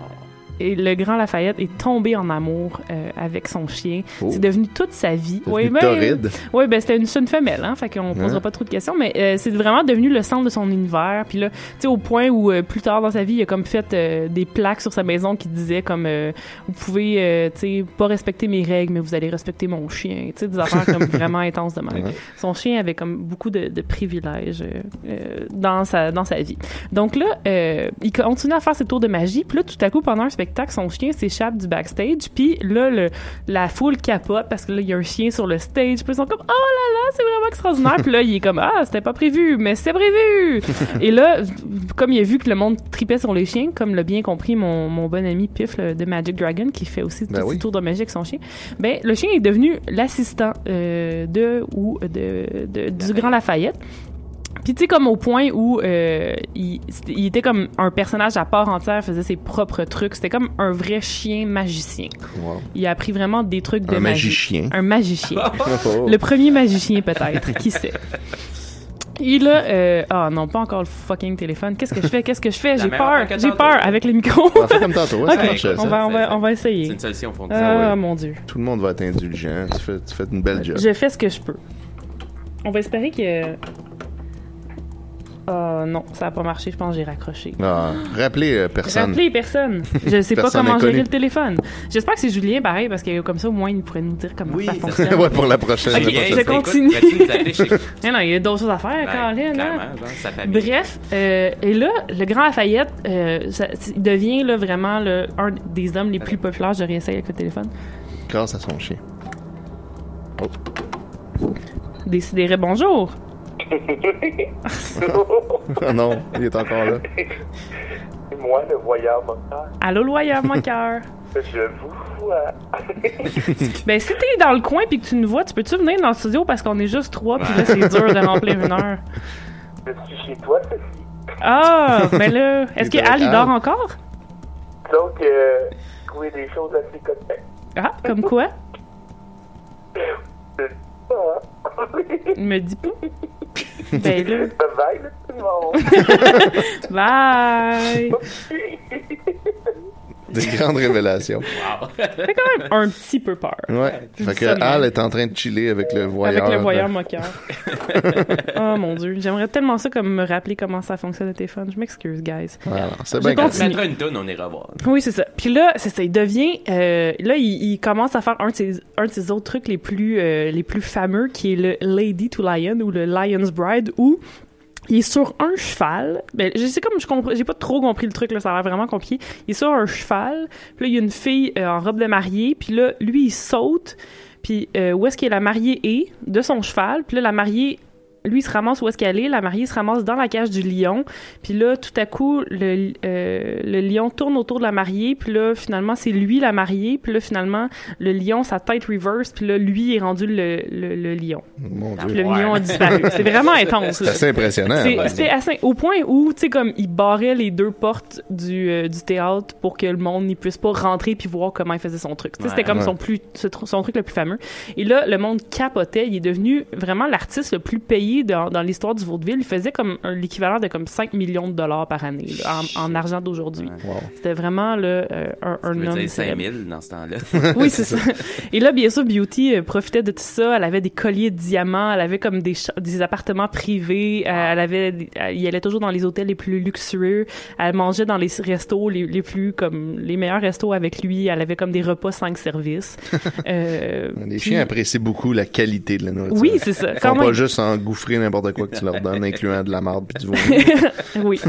et le Grand Lafayette est tombé en amour euh, avec son chien. Oh. C'est devenu toute sa vie. Oui, ben, torride. oui, ben c'était une, une femelle, hein, fait qu'on posera pas trop de questions, mais euh, c'est vraiment devenu le centre de son univers. Puis là, tu sais, au point où euh, plus tard dans sa vie, il a comme fait euh, des plaques sur sa maison qui disaient comme euh, vous pouvez, euh, tu sais, pas respecter mes règles, mais vous allez respecter mon chien. Tu sais, des affaires comme vraiment intenses de même. Ouais. Son chien avait comme beaucoup de, de privilèges dans sa dans sa vie. Donc là, euh, il continue à faire ses tours de magie. Puis là, tout à coup, pendant un spectacle, son chien s'échappe du backstage. Puis là, le, la foule capote parce que là, il y a un chien sur le stage. Puis ils sont comme oh là là, c'est vraiment extraordinaire. Puis là, il est comme ah, c'était pas prévu, mais c'est prévu. Et là, comme il a vu que le monde tripait sur les chiens, comme l'a bien compris mon, mon bon ami Piff le- de Magic Dragon qui fait aussi Ben tous oui. ses tours de magie avec son chien, ben le chien est devenu l'assistant euh, de ou de, de- du Grand Lafayette. Puis tu sais comme au point où euh, il, c'était- il était comme un personnage à part entière, faisait ses propres trucs. C'était comme un vrai chien magicien. Wow. Il a appris vraiment des trucs de Un magie. magicien. Un magicien. Oh. Le premier magicien peut-être, qui sait? Et là, euh, ah non, pas encore le fucking téléphone. Qu'est-ce que je fais? Qu'est-ce que je fais? J'ai peur. J'ai peur avec le micro. On fait comme tantôt, ouais, ça Ok, marche, ça. on va, on va, on va C'est essayer. une solution fournisseur. Ah mon dieu. Tout le monde va être indulgent. Tu fais, tu fais une belle job. Je fais ce que je peux. On va espérer que. Ah non, ça a pas marché. Je pense que j'ai raccroché. Ah, rappelez euh, personne. Rappelez personne. Je sais pas comment gérer inconnue. le téléphone. J'espère que c'est Julien pareil parce que comme ça au moins il pourrait nous dire comment Oui, ça fonctionne. ouais, pour la prochaine. Ok, la Bien, prochaine je continue. Non, non, il y a d'autres choses à faire, Ben, Colin, hein? Bref, euh, et là, le Grand Lafayette euh, ça- devient là, vraiment le, un des hommes les plus populaires. Je réessaye avec le téléphone. Grâce à son chien. Décidérez bonjour. Ah non, il est encore là. C'est moi, le voyeur moteur. Allô, loyal, mon cœur. Je vous vois. Ben, si t'es dans le coin puis que tu nous vois, tu peux-tu venir dans le studio parce qu'on est juste trois puis là, c'est dur de remplir une heure? Je suis chez toi, ceci. Ah, mais là, est-ce que Al, il dort encore? Donc, euh, trouver des choses assez cotées. Ah, comme quoi? Il me dit pas. Ben là, Bye, tout le monde. bye! Des grandes révélations. Fait quand même un petit peu peur. Ouais. Fait que Al est en train de chiller avec le voyeur. Avec le voyeur moqueur. oh mon dieu. J'aimerais tellement ça comme me rappeler comment ça fonctionne le téléphone. Je m'excuse, guys. Voilà, c'est bien On mettra une tonne, on ira voir. Oui, c'est ça. Puis là, c'est ça. Il devient. euh, là, il, il commence à faire un de ses, un de ses autres trucs les plus, euh, les plus fameux, qui est le Lady to Lion ou le Lion's Bride, où il est sur un cheval. Ben, je sais comme je comprends, j'ai pas trop compris le truc là, ça a l'air vraiment compliqué. Il est sur un cheval. Puis là, il y a une fille euh, en robe de mariée. Puis là, lui, il saute. Puis euh, où est-ce que la mariée est de son cheval. Puis là, la mariée lui, il se ramasse où est-ce qu'elle est. La mariée se ramasse dans la cage du lion. Puis là, tout à coup, le, euh, le lion tourne autour de la mariée. Puis là, finalement, c'est lui la mariée. Puis là, finalement, le lion, sa tête reverse. Puis là, lui est rendu le, le, le lion. Mon Dieu. le Ouais. lion a disparu. C'est vraiment intense. C'est assez impressionnant. C'était assez au point où tu sais comme il barrait les deux portes du, euh, du théâtre pour que le monde n'y puisse pas rentrer puis voir comment il faisait son truc. C'était comme Ouais. son plus son truc le plus fameux. Et là le monde capotait, il est devenu vraiment l'artiste le plus payé dans, dans l'histoire du vaudeville. Il faisait comme l'équivalent de comme 5 millions de dollars par année là, en, en argent d'aujourd'hui. Wow. C'était vraiment là, euh, un, homme dire célèbre. 5000 dans ce temps-là. Oui, c'est ça. Et là, bien sûr, Beauty euh, profitait de tout ça. Elle avait des colliers de diamants. Elle avait comme des, des appartements privés. Euh, elle avait, y allait toujours dans les hôtels les plus luxueux. Elle mangeait dans les restos les, les plus comme les meilleurs restos avec lui. Elle avait comme des repas cinq services. Euh, Les puis- chiens apprécient beaucoup la qualité de la nourriture. Oui, c'est ça. Ils Quand font même. pas juste en boufferez n'importe quoi que tu leur donnes, incluant de la marde puis du vomi. oui.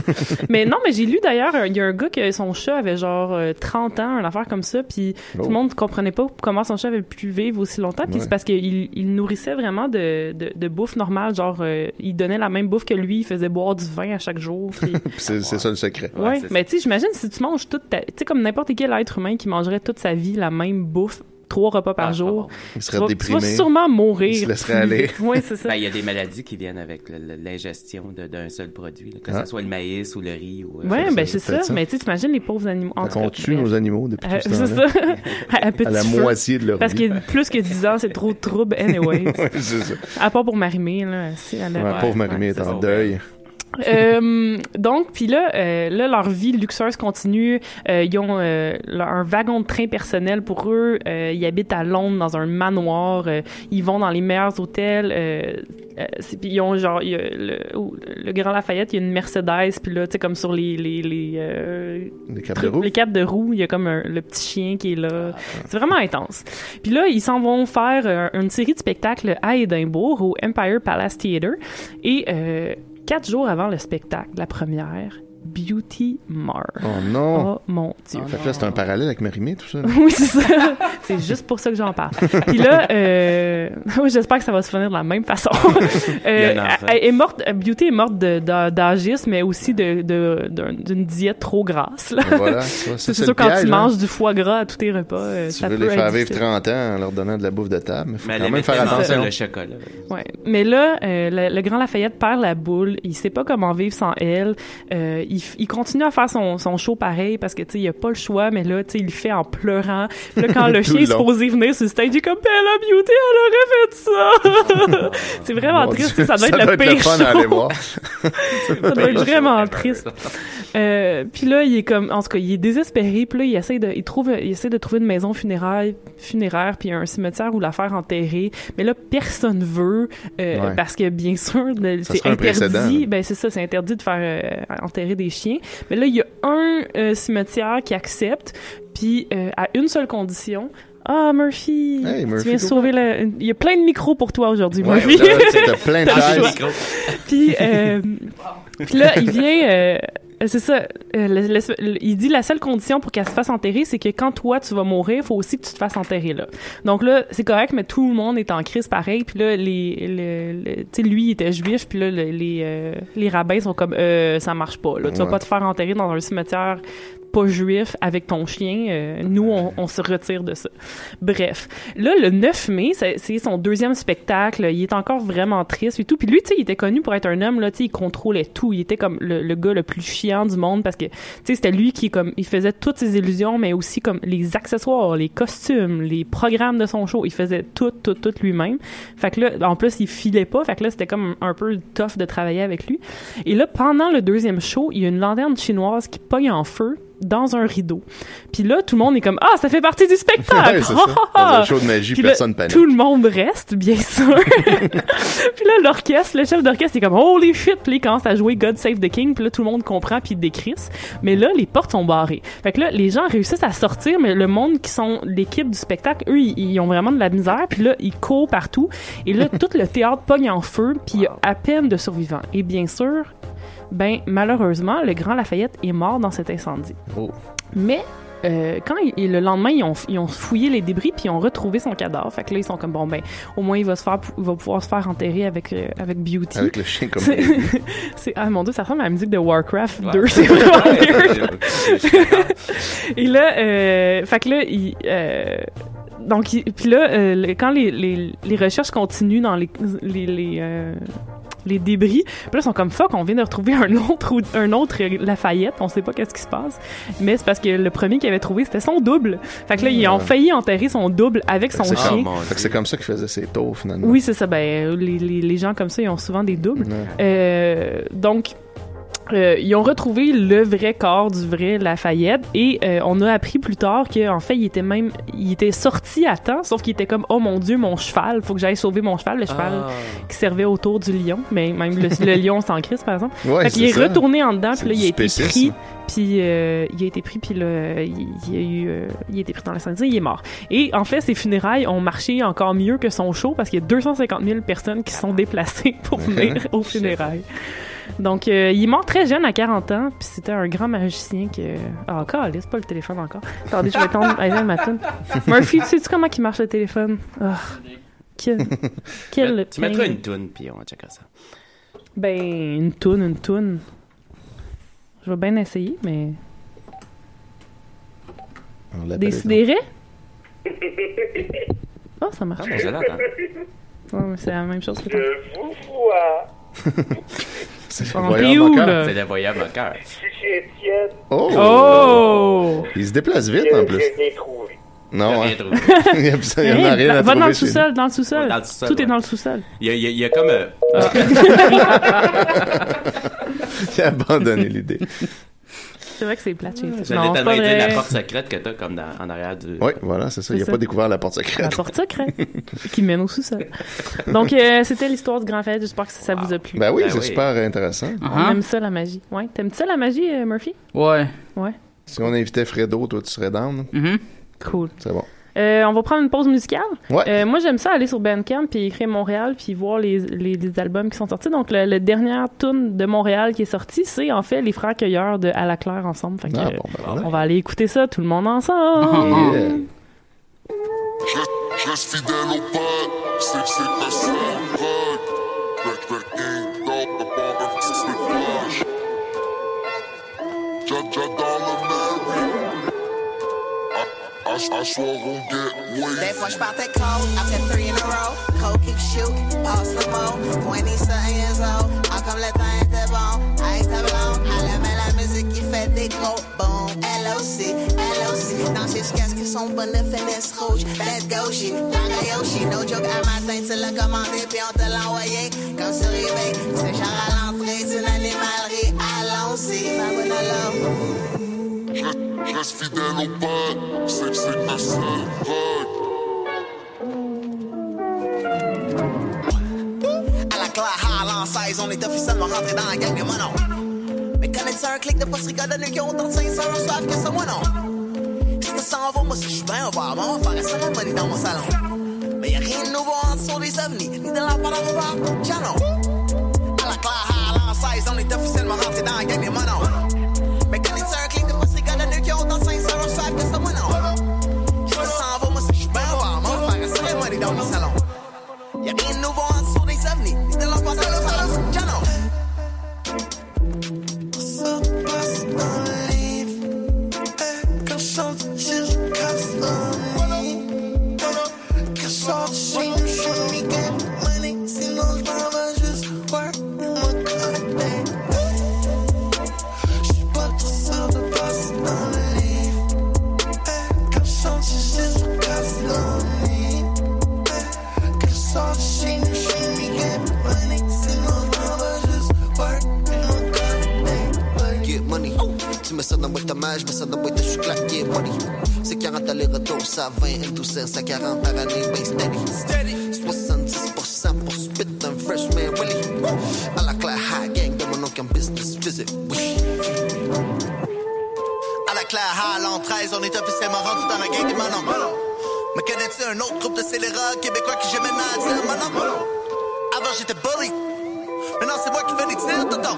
Mais non, mais j'ai lu d'ailleurs, euh, il y a un gars que son chat avait genre euh, 30 ans, une affaire comme ça, puis Oh. tout le monde comprenait pas comment son chat avait pu vivre aussi longtemps, puis Ouais. c'est parce qu'il il nourrissait vraiment de, de, de bouffe normale, genre euh, il donnait la même bouffe que lui, il faisait boire du vin à chaque jour. puis- c'est c'est ça le secret. Ouais, c'est ça. mais tu sais, j'imagine si tu manges toute ta... Tu sais, comme n'importe quel être humain qui mangerait toute sa vie la même bouffe, trois repas par Ah, jour, Il tu serait vas, tu déprimé. vas sûrement mourir. Il se laisserait aller. oui, c'est ça. Ben, il y a des maladies qui viennent avec l'ingestion de- d'un seul produit, là, que Ah. ce soit le maïs ou le riz. Ou, euh, ouais, ben c'est ça. Mais tu sais, t'imagines les pauvres animaux. En qu'on cas, tue nos animaux depuis Euh, tout ce c'est ça. à, la feu. moitié de leur Parce que plus que 10 ans, c'est trop de trouble anyway. Ouais, c'est ça. à part pour Marimé, là. Si, elle a- Ouais, pauvre Marimé est en deuil. Euh, donc, puis là, euh, là, leur vie luxueuse continue. Euh, ils ont euh, leur- un wagon de train personnel pour eux. Euh, ils habitent à Londres dans un manoir. Euh, ils vont dans les meilleurs hôtels. Puis ils ont genre il y a le, le Grand Lafayette, il y a une Mercedes. Puis là, tu sais, comme sur les les les, euh, de roue. les capes de roue, il y a comme un- le petit chien qui est là. C'est vraiment intense. Puis là, ils s'en vont faire une série de spectacles à Édimbourg, au Empire Palace Theatre. Et euh, quatre jours avant le spectacle, la première, Beauty meurt. Oh non! Oh mon Dieu. Fait que là, c'est un parallèle avec Marimé, tout ça. Oui, c'est ça. c'est juste pour ça que j'en parle. Puis là, euh... oui, j'espère que ça va se finir de la même façon. Euh, elle est morte, Beauty est morte de- de- d'agisme, mais aussi de, de, d'une diète trop grasse. Là. Voilà, ça, ça, C'est sûr, quand piège, tu hein. manges du foie gras à tous tes repas, euh, Tu ça veux peut les faire vivre difficile. 30 ans en leur donnant de la bouffe de table, mais faut Mais elle quand même faire attention. le chocolat. Ouais. Mais là, euh, le, le grand Lafayette perd la boule. Il sait pas comment vivre sans elle. Il, continue à faire son, son show pareil parce que, tu sais, il a pas le choix, mais là, tu sais, il le fait en pleurant. Puis là, quand le chien est supposé venir sur le stage, il est comme, Bella Beauty, elle aurait fait ça! c'est vraiment Mon triste. Dieu, ça doit être le pire fun à aller show. voir. ça doit être vraiment triste. Euh, puis là, il est comme, en tout cas, il est désespéré. Puis là, il essaie de, il trouve, il essaie de trouver une maison funéraire, funéraire, puis un cimetière où la faire enterrer. Mais là, personne veut, euh, Ouais. parce que bien sûr, Ça c'est interdit. Ben c'est ça, c'est interdit de faire euh, enterrer des chiens. Mais là, il y a un euh, cimetière qui accepte, puis euh, à une seule condition. Ah, Murphy! Hey, Murphy, tu viens sauver le... Il y a plein de micros pour toi aujourd'hui, Ouais, Murphy. T'as plein de. Puis, euh, puis là, il vient. Euh, c'est ça. euh, le- le- le- il dit la seule condition pour qu'elle se fasse enterrer, c'est que quand toi tu vas mourir, il faut aussi que tu te fasses enterrer là. Donc là, c'est correct, mais tout le monde est en crise pareil. Puis là, les, le- le- tu sais, lui il était juif, puis là le- les euh, les rabbins sont comme, euh, ça marche pas. Là, tu vas pas te faire enterrer dans un cimetière juif avec ton chien. Euh, nous, on, se retire de ça. Bref, là, le 9 mai, c'est son deuxième spectacle. Il est encore vraiment triste et tout. Puis lui, tu sais, il était connu pour être un homme, là, tu sais, il contrôlait tout. Il était comme le, le gars le plus chiant du monde parce que, tu sais, c'était lui qui, comme, il faisait toutes ses illusions, mais aussi comme les accessoires, les costumes, les programmes de son show. Il faisait tout, tout, tout lui-même. Fait que là, en plus, il filait pas. Fait que là, c'était comme un peu tough de travailler avec lui. Et là, pendant le deuxième show, il y a une lanterne chinoise qui pogne en feu dans un rideau. Puis là, tout le monde est comme ah, ça fait partie du spectacle. Ouais, c'est ça. Dans un show de magie, Puis là, personne panique. Tout le monde reste, bien sûr. puis là, l'orchestre, le chef d'orchestre est comme holy shit, puis là, il commence à jouer God Save the King, puis là, tout le monde comprend, puis décrisse. Mais là, les portes sont barrées. Fait que là, les gens réussissent à sortir, mais le monde qui sont l'équipe du spectacle, eux, ils, ils ont vraiment de la misère, puis là, ils courent partout. Et là, tout le théâtre pogne en feu, puis il y a à peine de survivants. Et bien sûr, ben, malheureusement, le grand Lafayette est mort dans cet incendie. Oh. Mais euh, quand il- le lendemain, ils ont, ils ont fouillé les débris puis ils ont retrouvé son cadavre. Fait que là, ils sont comme bon ben, au moins il va se faire, il va pouvoir se faire enterrer avec euh, avec Beauty. Avec le chien comme C'est- ah mon dieu, ça ressemble à la musique de Warcraft Ouais. 2. C'est vraiment weird. Et là, euh, fait que là, il, euh, donc, puis là, euh, quand les, les, les recherches continuent dans les, les, les, euh, les débris, puis là, ils sont comme fuck, on vient de retrouver un autre, un autre Lafayette, on sait pas qu'est-ce qui se passe, mais c'est parce que le premier qu'ils avaient trouvé, c'était son double. Fait que là, ils ont failli enterrer son double avec son chien. Fait que c'est comme ça qu'il faisait ses tours, finalement. Oui, c'est ça. Ben, les, les, les gens comme ça, ils ont souvent des doubles. Euh, donc, Euh, ils ont retrouvé le vrai corps du vrai Lafayette et euh, on a appris plus tard qu'en fait il était même il était sorti à temps sauf qu'il était comme oh mon dieu mon cheval faut que j'aille sauver mon cheval le cheval Ah. qui servait autour du lion mais même le, le lion s'en crise par exemple Ouais, fait qu'il est ça. retourné en dedans puis là il a été pris puis euh, il a été pris puis là il, il a eu euh, il a été pris dans l'incendie il est mort et en fait ses funérailles ont marché encore mieux que son show parce qu'il y a 250 000 personnes qui se sont déplacées pour venir aux funérailles donc, euh, il est mort très jeune, à 40 ans, puis c'était un grand magicien que... Ah, encore, c'est pas le téléphone encore. Attendez, je vais tendre à ma tune. Murphy, tu sais-tu comment il marche le téléphone? Ah, quel... quel Tu mettras une toune, puis on checkera ça. Ben, une toune, une toune. Je vais bien essayer, mais... Décidérez? Oh, ça marche. Ah, mais je. Ouais, mais c'est la même chose que Je vous vois. C'est moqueur. là? C'est le voyage au cœur. Je suis chez Étienne. Oh! Oh! Il se déplace vite en plus. Non, il y a, il y en Hey, a rien va à va dans trouver le sous-sol, dans le sous-sol. Le Tout est dans le sous-sol. Il y a, il y il comme... euh, Il a abandonné l'idée. C'est vrai que c'est plate chez ça. J'allais tellement dire la porte secrète que t'as comme dans, en arrière du... Oui, voilà, c'est ça. Il n'a ça. pas découvert la porte La secrète. porte secrète qui mène au sous-sol. Donc, euh, c'était l'histoire du Grand Fête. J'espère que ça vous a plu. Ben oui, Ben c'est oui. super intéressant. On aime ça, la magie. Ouais. T'aimes ça, la magie, euh, Murphy? Ouais. Ouais. Si on invitait Fredo, toi, tu serais down? Mhm. Cool. C'est bon. Euh, on va prendre une pause musicale. Ouais. Euh, moi, j'aime ça aller sur Bandcamp puis écrire Montréal puis voir les, les, les albums qui sont sortis. Donc, le, le dernier tune de Montréal qui est sorti, c'est en fait les frères cueilleurs de À la Claire ensemble. Fait que, Ah bon, ben voilà. on va aller écouter ça, tout le monde ensemble. Yeah. Je reste fidèle au pote, c'est que c'est ta I, I, swear get Des fois, je partais cold, three in a row. Cold keep shoot, passe le mot. 20 something years old, le temps était bon. Elle la musique qui fait des gros boom. LOC, LOC, dans ses casques qui sont bonnes de finesse rouge. Let's go shit, Tanga Yoshi, no joke, un matin tu l'as commandé puis on te l'a envoyé. Comme sur eBay, c'est genre à l'entrée d'une animalerie. Allons-y, ma bonne alors. Je reste fidèle au pote, c'est que c'est ta seule. À la claire Highland 16, on est officiellement rentré dans la gang de monon. Mais connais-tu un clic de poste rigodonneux qui ont autant de 500 soif que ça, moi non? Si tu s'en moi si je suis bien, on va avoir faire un cérémonie dans mon salon. Mais y'a rien de nouveau en dessous des ovnis, ni de la part à revoir, Jano. À la claire Highland 16, on est officiellement rentré dans la gang de. Rigodonneux qui ont autant de 500 soif que ça, moi non? Si tu s'en vas, moi si je suis bien, on va avoir faire un cérémonie dans mon salon. Y'a rien de nouveau boîte à main, je mets ça dans boîte à chocolat, get money. C'est 40 aller-retour, ça 20 into 16, à 40 par année, ben steady. 70% pour spit un fresh man, Willy. À la claire, high gang de mon oncle en business visit, oui. À la claire Highland 13, on est officiellement rendu dans la gang des Manon. Mais connais-tu un autre groupe de scélérats québécois que j'ai maintenant à dire Manon? Avant j'étais bully. Maintenant c'est moi qui fais des tirs, tonton.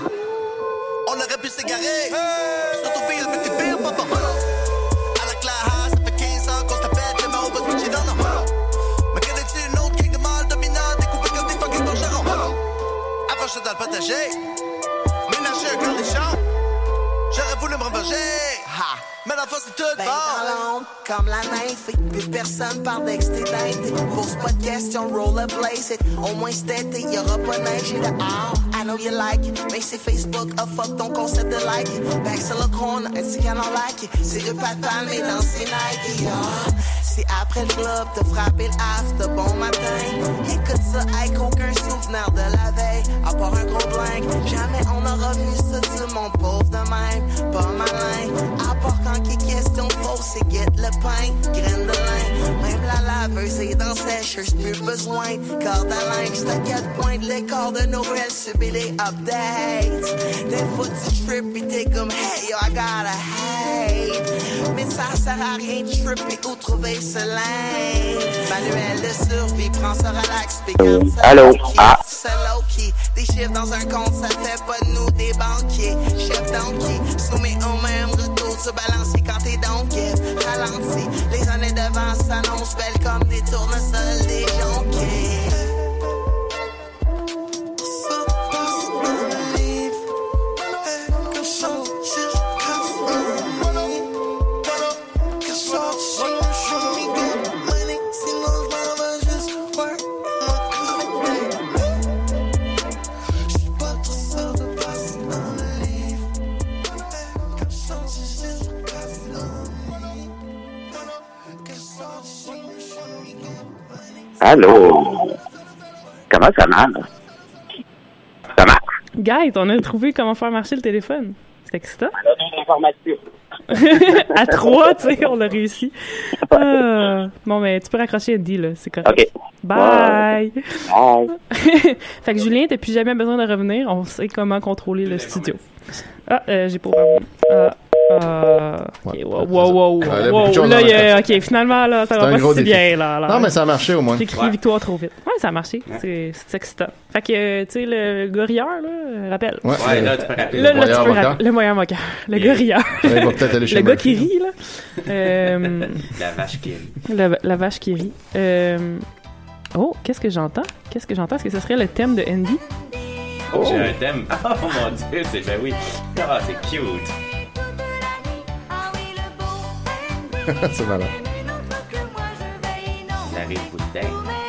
On aurait pu s'égarer. Surtout fille avec tes pires, papa. À la High, ça fait 15 ans qu'on se tapette, mais on va switcher dans non. Mais connais-tu une autre gang de mâles dominants découvert comme des fucking? Avant j'étais dans le potager. Ménager un cornichon. J'aurais voulu me revenger. Mais la c'est tout Ben bon. dans comme la nymphe, plus personne parle d'extédité. Pose pas de questions, rollerblade. Au moins cet été, y'aura pas neige et dehors. Know you like it, mais c'est Facebook, a fuck ton concept de like it. Back sur le corner, petit canon like it. C'est deux pattes palmées dans ses Nike, ah. C'est après le club, de frapper le after, bon matin. Écoute ça avec aucun souvenir de la veille. À part un gros blank, jamais on aura vu ça sont pauvres de même, pas malin. C'est guette le pain, graine de lin. Même la laveuse est dans sécheuse, plus besoin de corde à linge. C'est à quatre points de l'écart de Noël, subit les updates. Des fois tu trip pis t'es comme hey yo, I gotta hate. Mais ça sert à rien de tripper ou trouver ce lane. Manuel de survie, prends ce relax, pis garde ça allô? Ah. Des chiffres dans un compte, ça fait pas de nous des banquiers. Chef donkey, soumis au même retour, se balancer quand t'es donkey. Les années devant s'annoncent belles comme des tournesols, des jonquets. Allô? Comment ça marche? Ça marche. Guys, on a trouvé comment faire marcher le téléphone. C'est excitant. Information. à trois, tu sais, on l'a réussi. Ah. Bon, mais tu peux raccrocher Eddie, là. C'est correct. OK. Bye! Bye. fait que Julien, t'as plus jamais besoin de revenir. On sait comment contrôler le studio. Ah, euh, j'ai pas Ah, ah, ok, wow, wow, wow, Ouais, là, wow, choses là, y a- ok, finalement, là, ça va pas si défi. bien, là. là. Non, mais ça a marché au moins. J'ai écrit Ouais. victoire trop vite. Ouais, ça a marché. C'est c'est excitant. Fait que, euh, tu sais, le gorilleur, là, euh, rappelle. Ouais, Ouais, là, tu peux rappeler. Là, là, Le moyen tu peux moqueur. rappeler- Le moyen moqueur. Le Yeah. gorilleur. Ouais, il va peut-être aller chez Le gars qui rit, là. Euh, La vache qui rit. la, la vache qui rit. Euh, Oh, qu'est-ce que j'entends? Qu'est-ce que j'entends? Est-ce que ce serait le thème de Andy? Oh, j'ai un thème. Oh mon dieu, c'est ben oui. Ah, c'est cute. C'est malade. La rive boudin.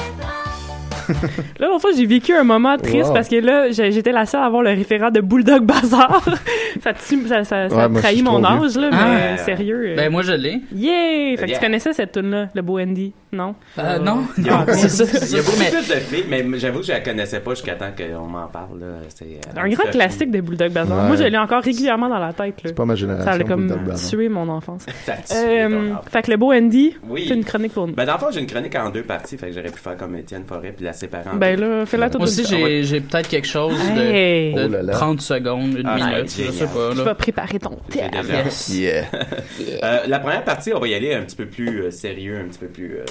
Là, l'autre fois, j'ai vécu un moment triste Wow. parce que là, j'étais la seule à avoir le référent de Bulldog Bazaar. ça tue- ça, ça, ça Ouais, trahit mon âge, là, Ah. mais sérieux. euh, Ben, moi, je l'ai. Yeah! Fait que Yeah. tu connaissais cette tune-là, le beau Andy, non? Euh, non. Il y a Ah, beaucoup, c'est ça, c'est il y a ça. beaucoup Mais- plus de filles, mais j'avoue que je la connaissais pas jusqu'à temps qu'on m'en parle. Là. C'est, euh, Un grand classique de Bulldog Bazaar. Ouais. Moi, je l'ai encore régulièrement dans la tête. Là. C'est pas ma Ça génération. a comme tué mon enfance. Ça Euh, enfant. fait que le beau Andy, Oui. c'est une chronique pour nous. Ben, dans le fond, j'ai une chronique en deux parties, fait que j'aurais pu faire comme Étienne Forêt puis la séparer en Ben là, fais-la toute Moi aussi, j'ai j'ai peut-être quelque chose de, Hey! de Oh là là. 30 secondes, une Ah, minute, c'est je sais génial. pas. Tu Là. vas préparer ton déjà-. Yeah. Euh, la première partie, on va y aller un petit peu plus euh, sérieux, un petit peu plus. Euh,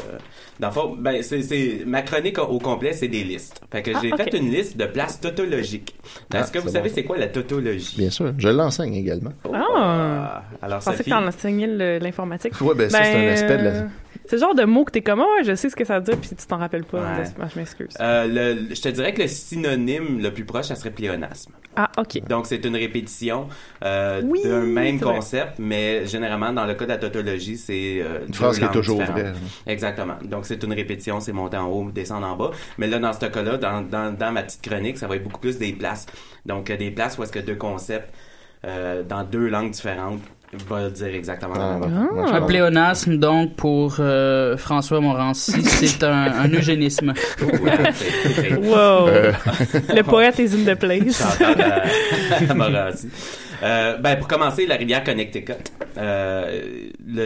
dans le fond, ben, c'est, c'est- ma chronique au, au complet, c'est des listes. Fait que Ah, j'ai ok. fait une liste de places tautologiques. Ah, Est-ce que vous savez c'est quoi la tautologie? Bien sûr. Je l'enseigne également. Oh, Ah. Alors, Je pensais que Sophie, t'en enseignais le- l'informatique. Ouais, ben, ça, c'est un aspect de la. C'est le genre de mot que t'es comme, ouais, je sais ce que ça veut dire, puis tu t'en rappelles pas. Ouais. Ah, je m'excuse. euh, le- je te dirais que le synonyme le plus proche, ça serait pléonasme. Ah, ok. Donc, c'est une répétition euh, Oui, d'un même vrai. concept, mais généralement, dans le cas de la tautologie, c'est euh, Une phrase qui est toujours différentes. vraie. Exactement. Donc, c'est une répétition, c'est monter en haut, descendre en bas. Mais là, dans ce cas-là, dans, dans, dans ma petite chronique, ça va être beaucoup plus des places. Donc, euh, des places où est-ce que deux concepts, euh, dans deux langues différentes, va dire exactement la Ah, même. Moi, je Un pléonasme, donc, pour euh, François Morancy, c'est un, un eugénisme. C'est- Wow. Euh, Le poète is in the place. J'entends la- Morancy. Euh, ben, pour commencer, la rivière Connecticut. Euh, le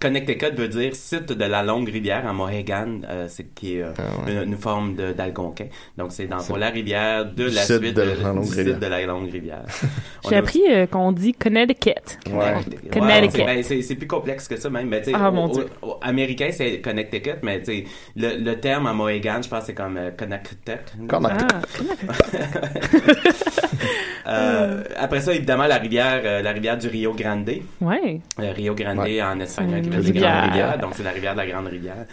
Connecticut veut dire site de la longue rivière en Mohegan, euh, c'est qui est euh, Ah ouais. une, une forme de- d'algonquin. Donc, c'est dans C'est pour la rivière de la site suite de de, la longue du rivière. site de la longue rivière. J'ai a appris euh, qu'on dit Connecticut. Ouais. Ouais, Connecticut. c'est- ben, c'est c'est plus complexe que ça même. Mais, tu sais, Ah, au- mon au- Dieu. au- américain, c'est Connecticut, mais tu sais, le, le terme en Mohegan, je pense c'est comme euh, Connecticut. Connecticut. Ah, Euh, après ça, évidemment, la rivière, euh, la rivière du Rio Grande. ouais. Euh, Rio Grande Ouais. en espagnol, qui veut dire grande rivière. rivière. Donc, c'est la rivière de la grande rivière.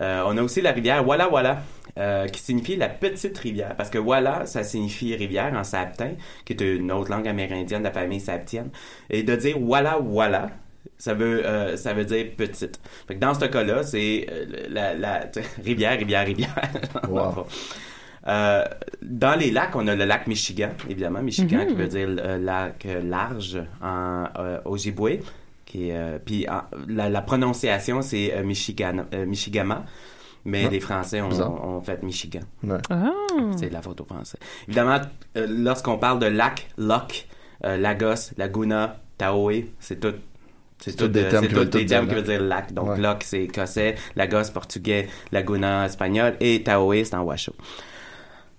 Euh, on a aussi la rivière Walla Walla, euh, qui signifie la petite rivière. Parce que Walla, ça signifie rivière en saptin, qui est une autre langue amérindienne de la famille saptienne. Et de dire Walla Walla, ça veut, euh, ça veut dire petite. Fait que dans ce cas-là, c'est euh, la, la rivière, rivière, rivière. Wow. Euh, dans les lacs, on a le lac Michigan, évidemment. Michigan, Mhm. qui veut dire euh, lac large en euh, Ojibwe. Euh, puis en- la, la prononciation, c'est euh, Michigan, euh, Michigama. Mais Ah, les Français ont, fait Michigan. Ouais. Ah. C'est de la faute aux Français. Évidemment, euh, lorsqu'on parle de lac, loch, Euh, Lagos, Laguna, Taoe, c'est tout. C'est tous tout, des termes qui tout veulent des tout termes dire qui veulent dire lac. Donc, Ouais. c'est écossais, Lagos, portugais, Laguna, espagnol, et Taoe, c'est en Washoe.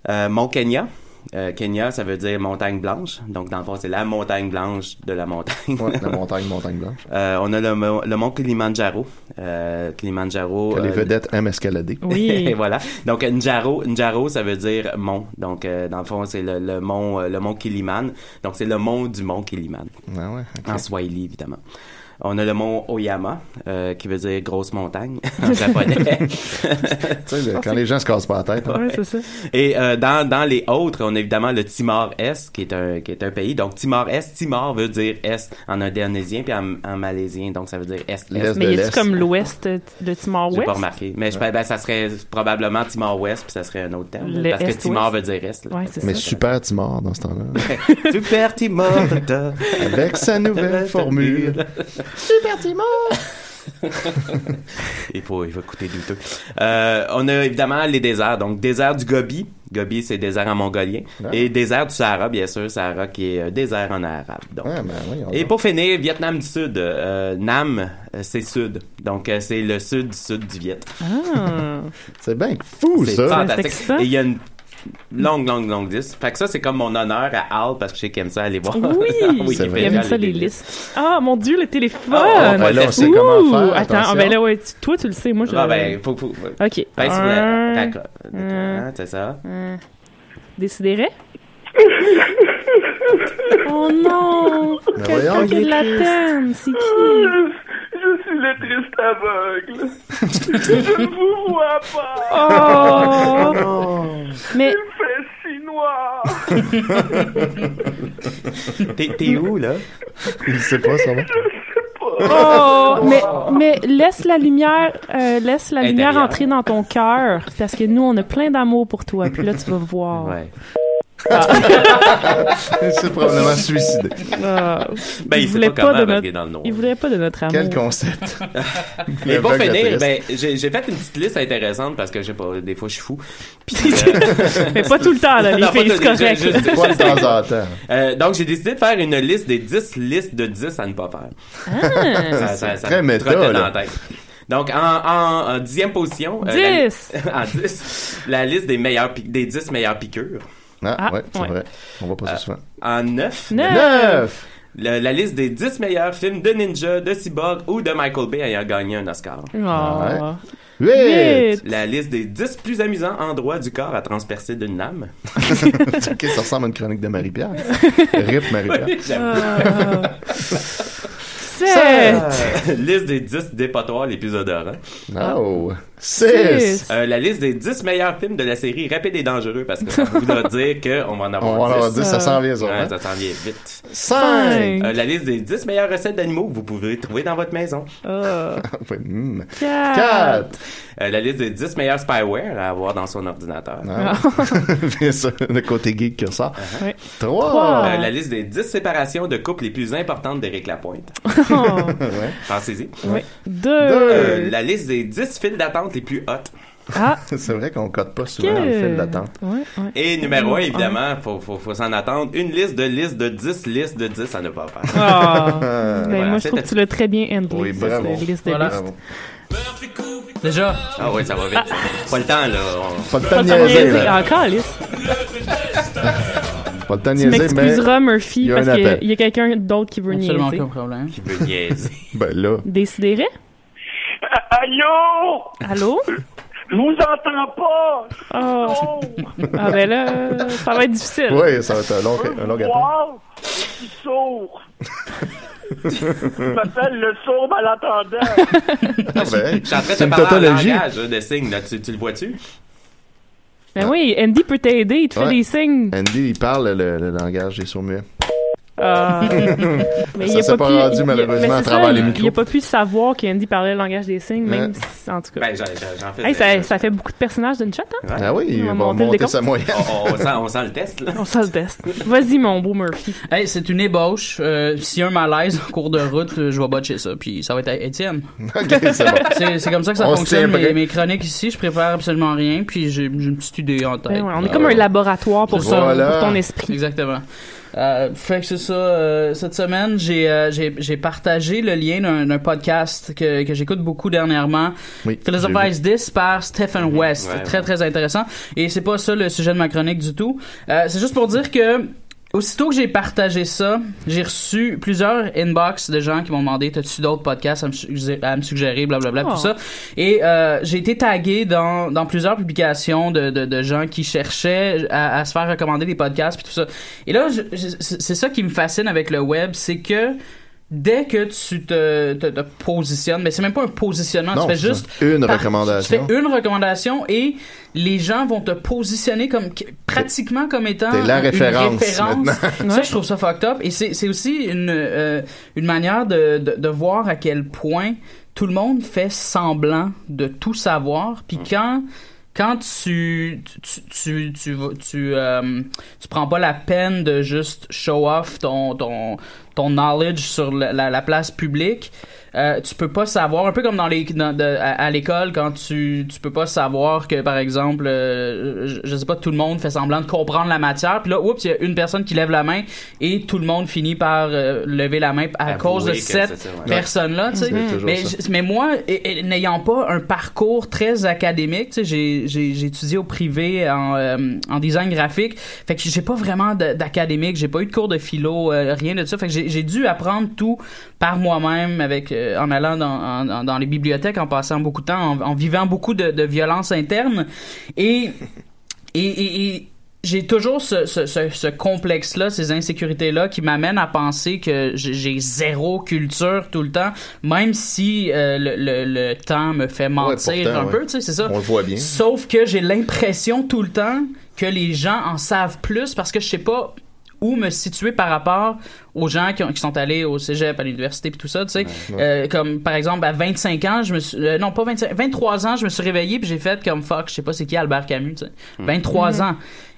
Euh, Mont Kenya. Euh, Kenya, ça veut dire montagne blanche. Donc, dans le fond, c'est la montagne blanche de la montagne. Ouais, la montagne, montagne blanche. Euh, on a le, mo- le mont Kilimanjaro. Euh, Kilimanjaro. Que les euh, vedettes aiment escalader. et voilà. Donc Njaro, Njaro, ça veut dire mont. Donc euh, dans le fond, c'est le, le mont, le mont Kiliman. Donc c'est le mont du mont Kiliman. Ah ouais. En Swahili évidemment. On a le mont Oyama, euh, qui veut dire grosse montagne en japonais. Tu sais, le- quand les gens se cassent pas la tête. hein. Ouais, c'est ça. Et euh, dans, dans les autres, on a évidemment le Timor-Est, qui est un qui est un pays. Donc Timor-Est, Timor veut dire Est en indonésien, puis en, en malaisien, donc ça veut dire Est. L'Est Mais y a-tu comme l'ouest de Timor-Ouest? J'ai pas remarqué. Mais je, ben, ça serait probablement Timor-Ouest, puis ça serait un autre terme. Le parce que. Timor veut dire Est. là. Ouais, c'est Mais ça. super Timor dans ce temps-là. Super Timor. Avec sa nouvelle formule. Super Timor! il faut, il faut écouter douteux. Euh, on a évidemment les déserts. Donc, désert du Gobi. Gobi, c'est désert en mongolien. Ah. Et désert du Sahara, bien sûr. Sahara qui est euh, désert en arabe. Donc. Ben oui, Et pour finir, Vietnam du Sud. Euh, Nam, c'est sud. Donc, c'est le sud du sud du Viet. Ah. C'est bien fou, C'est ça. fantastique. excitant. Et il y a une longue, longue, longue liste. Fait que ça, c'est comme mon honneur à Al, parce que je sais qu'il aime ça aller voir. Oui! Wikipédia, Il aime ça, les listes. Ah, mon Dieu, le téléphone! Ah, ben là, on sait comment faire, Attends, ah, ben là, ouais, tu- toi, tu le sais, moi, je... Ah, ben, faut, faut, faut. OK. Ben, D'accord. c'est ça. Décidérez? oh non! Quelqu'un qui il est la triste. peine, c'est qui? Le triste aveugle. Je ne vous vois pas. Oh! Mais, Il fait si noir. T'es, t'es où, là? Il sait pas, ça va. oh! Mais, mais laisse la lumière, euh, laisse la lumière entrer dans ton cœur, parce que nous, on a plein d'amour pour toi, puis là, tu vas voir. Ouais. C'est probablement suicidé. Ah. Ben, il sait voulait pas comment, de notre- dans le noir. Il voulait pas de notre amour. Quel concept. Mais pour finir, ben, j'ai, j'ai fait une petite liste intéressante parce que, je sais pas, des fois, je suis fou. Puis, euh, Mais pas tout le temps, là, les Non, pas filles, c'est correct. je- je- Pas de temps en temps. Euh, donc, j'ai décidé de faire une liste des 10 listes de 10 à ne pas faire. Ah. Ça, ça, ça Très méta, dans la tête. Donc, en, en, en dixième position... euh, la- 10! en 10, la liste des, meilleurs, des 10 meilleures piqûres. Ah, Ah, ouais, c'est ouais. vrai. On va pas ça Euh, souvent. En 9, Neuf! Neuf! la, la liste des 10 meilleurs films de ninja, de cyborg ou de Michael Bay ayant gagné un Oscar. Oh. Huit! Huit. La liste des 10 plus amusants endroits du corps à transpercer d'une lame. ok, ça ressemble à une chronique de Marie-Pierre. Rip Marie-Pierre. Sept! Euh, liste des 10 dépotoirs les plus odorants. Oh! Six! Six. Euh, la liste des 10 meilleurs films de la série Rapide et Dangereux parce que ça voudra dire qu'on va en On avoir va en avoir 10. dix, ça s'en vient, ça. Ouais, hein? ça s'en vient vite. Cinq! Euh, la liste des 10 meilleures recettes d'animaux que vous pouvez trouver dans votre maison. Ah. Ouais, hmm. Euh, la liste des 10 meilleurs spyware à avoir dans son ordinateur. Ah. Bien sûr, le côté geek que ça. Ouais. Trois! Trois. Euh, la liste des 10 séparations de couples les plus importantes d'Éric Lapointe. Oh. Ouais. Pensez-y. Oui. Deux. Euh, la liste des 10 files d'attente les plus hautes. Ah. C'est vrai qu'on code pas souvent dans le fil d'attente. Ouais, ouais. Et numéro 1, Ah. évidemment, faut, faut, faut s'en attendre. Une liste de listes de 10 listes de 10 à ne pas faire. Ah. Ben, Voilà, moi, je trouve que tu l'as très bien handlé. Oui, ça, bravo. c'est la liste de Voilà. listes. Bravo. Déjà? Ah oui, ça va vite. Pas le temps, là. On- Pas le temps Pas de de niaiser. Encore, Alice. Pas le temps de Tu niaiser, mais... m'excuseras, il Murphy, parce qu'il y a- quelqu'un d'autre qui veut Absolument niaiser. aucun problème. Qui veut niaiser. Ben là... Décidérez? Allô? Allô? Je vous entends pas. Oh. Ah ben là, ça va être difficile. Oui, ça va être un long, un long appel. Wow! Je suis sourd. Je m'appelle le sourd malentendant. Ah ben, Je suis en train de parler en langage là, de signes. Là. Tu, tu le vois-tu? Ben oui, Andy peut t'aider, il te fait Ouais. des signes. Andy, il parle le, le langage des sourds-muets. Ah. mais Ça s'est pas pu- rendu, il- malheureusement, à travers ça, les il- micros. Il a pas pu savoir qu'Andy parlait le langage des signes, même Ouais. si- en tout cas. Ben, j'en, j'en- j'en fais. Hey, ça, ça fait beaucoup de personnages d'une shot, hein? Ouais. Ah oui, On va va monter le monter décompte. sa moyenne. On, on sent, on sent le test, là. On s'en le teste. Vas-y, mon beau Murphy. Hey, c'est une ébauche. Euh, S'il y a un malaise en cours de route, euh, je vais botcher ça. Puis ça va être à Étienne. ok, c'est bon. C'est c'est comme ça que ça On fonctionne. Mes, mes chroniques ici, je prépare absolument rien. Puis j'ai une petite idée en tête. Ben ouais, on est Ah comme ouais. un laboratoire pour ton esprit. Exactement. Euh, fait que c'est ça. euh, cette semaine, j'ai euh, j'ai j'ai partagé le lien d'un d'un podcast que, que j'écoute beaucoup dernièrement. Oui, Philosophize This par Stephen West. Ouais, très ouais. très intéressant. Et c'est pas ça le sujet de ma chronique du tout. Euh, c'est juste pour dire que Aussitôt que j'ai partagé ça, j'ai reçu plusieurs inbox de gens qui m'ont demandé t'as-tu d'autres podcasts à me, suggérer- à me suggérer, blablabla, Oh. tout ça. Et euh, j'ai été tagué dans, dans plusieurs publications de, de, de gens qui cherchaient à, à se faire recommander des podcasts puis tout ça. Et là, c'est ça qui me fascine avec le web, c'est que dès que tu te, te, te positionnes, mais c'est même pas un positionnement, Non, tu fais c'est juste. Une par- recommandation. Tu fais une recommandation et les gens vont te positionner comme pratiquement comme étant T'es la une référence référence. maintenant. Ça, je trouve ça fucked up. Et c'est c'est aussi une euh, une manière de, de de voir à quel point tout le monde fait semblant de tout savoir. Puis quand quand tu tu tu tu tu, euh, tu prends pas la peine de juste show off ton ton ton knowledge sur la, la, la place publique euh, tu peux pas savoir un peu comme dans les dans- de- à, à l'école quand tu tu peux pas savoir que par exemple euh, je, je sais pas tout le monde fait semblant de comprendre la matière puis là oups il y a une personne qui lève la main et tout le monde finit par euh, lever la main à Avouer cause de cette ouais. personne là tu sais mais mais moi, n'ayant pas un parcours très académique, tu sais, j'ai, j'ai, j'ai étudié au privé en, euh, en design graphique, fait que j'ai pas vraiment d'académique, j'ai pas eu de cours de philo, euh, rien de ça, fait que j'ai, j'ai dû apprendre tout par moi-même, avec euh, en allant dans, en- en- dans les bibliothèques, en passant beaucoup de temps, en, en vivant beaucoup de, de violence interne, et et, et- et j'ai toujours ce, ce, ce, ce complexe-là, ces insécurités-là qui m'amènent à penser que j'ai zéro culture tout le temps, même si euh, le, le, le temps me fait mentir pourtant, un ouais. peu, tu sais, c'est ça. On le voit bien. Sauf que j'ai l'impression tout le temps que les gens en savent plus parce que je sais pas où me situer par rapport aux gens qui, ont- qui sont allés au cégep, à l'université puis tout ça, tu sais. Euh, comme par exemple à 25 ans, je me suis euh, non pas 25, 23 ans, je me suis réveillé puis j'ai fait comme fuck, je sais pas c'est qui Albert Camus, tu sais. 23 Mhm. ans.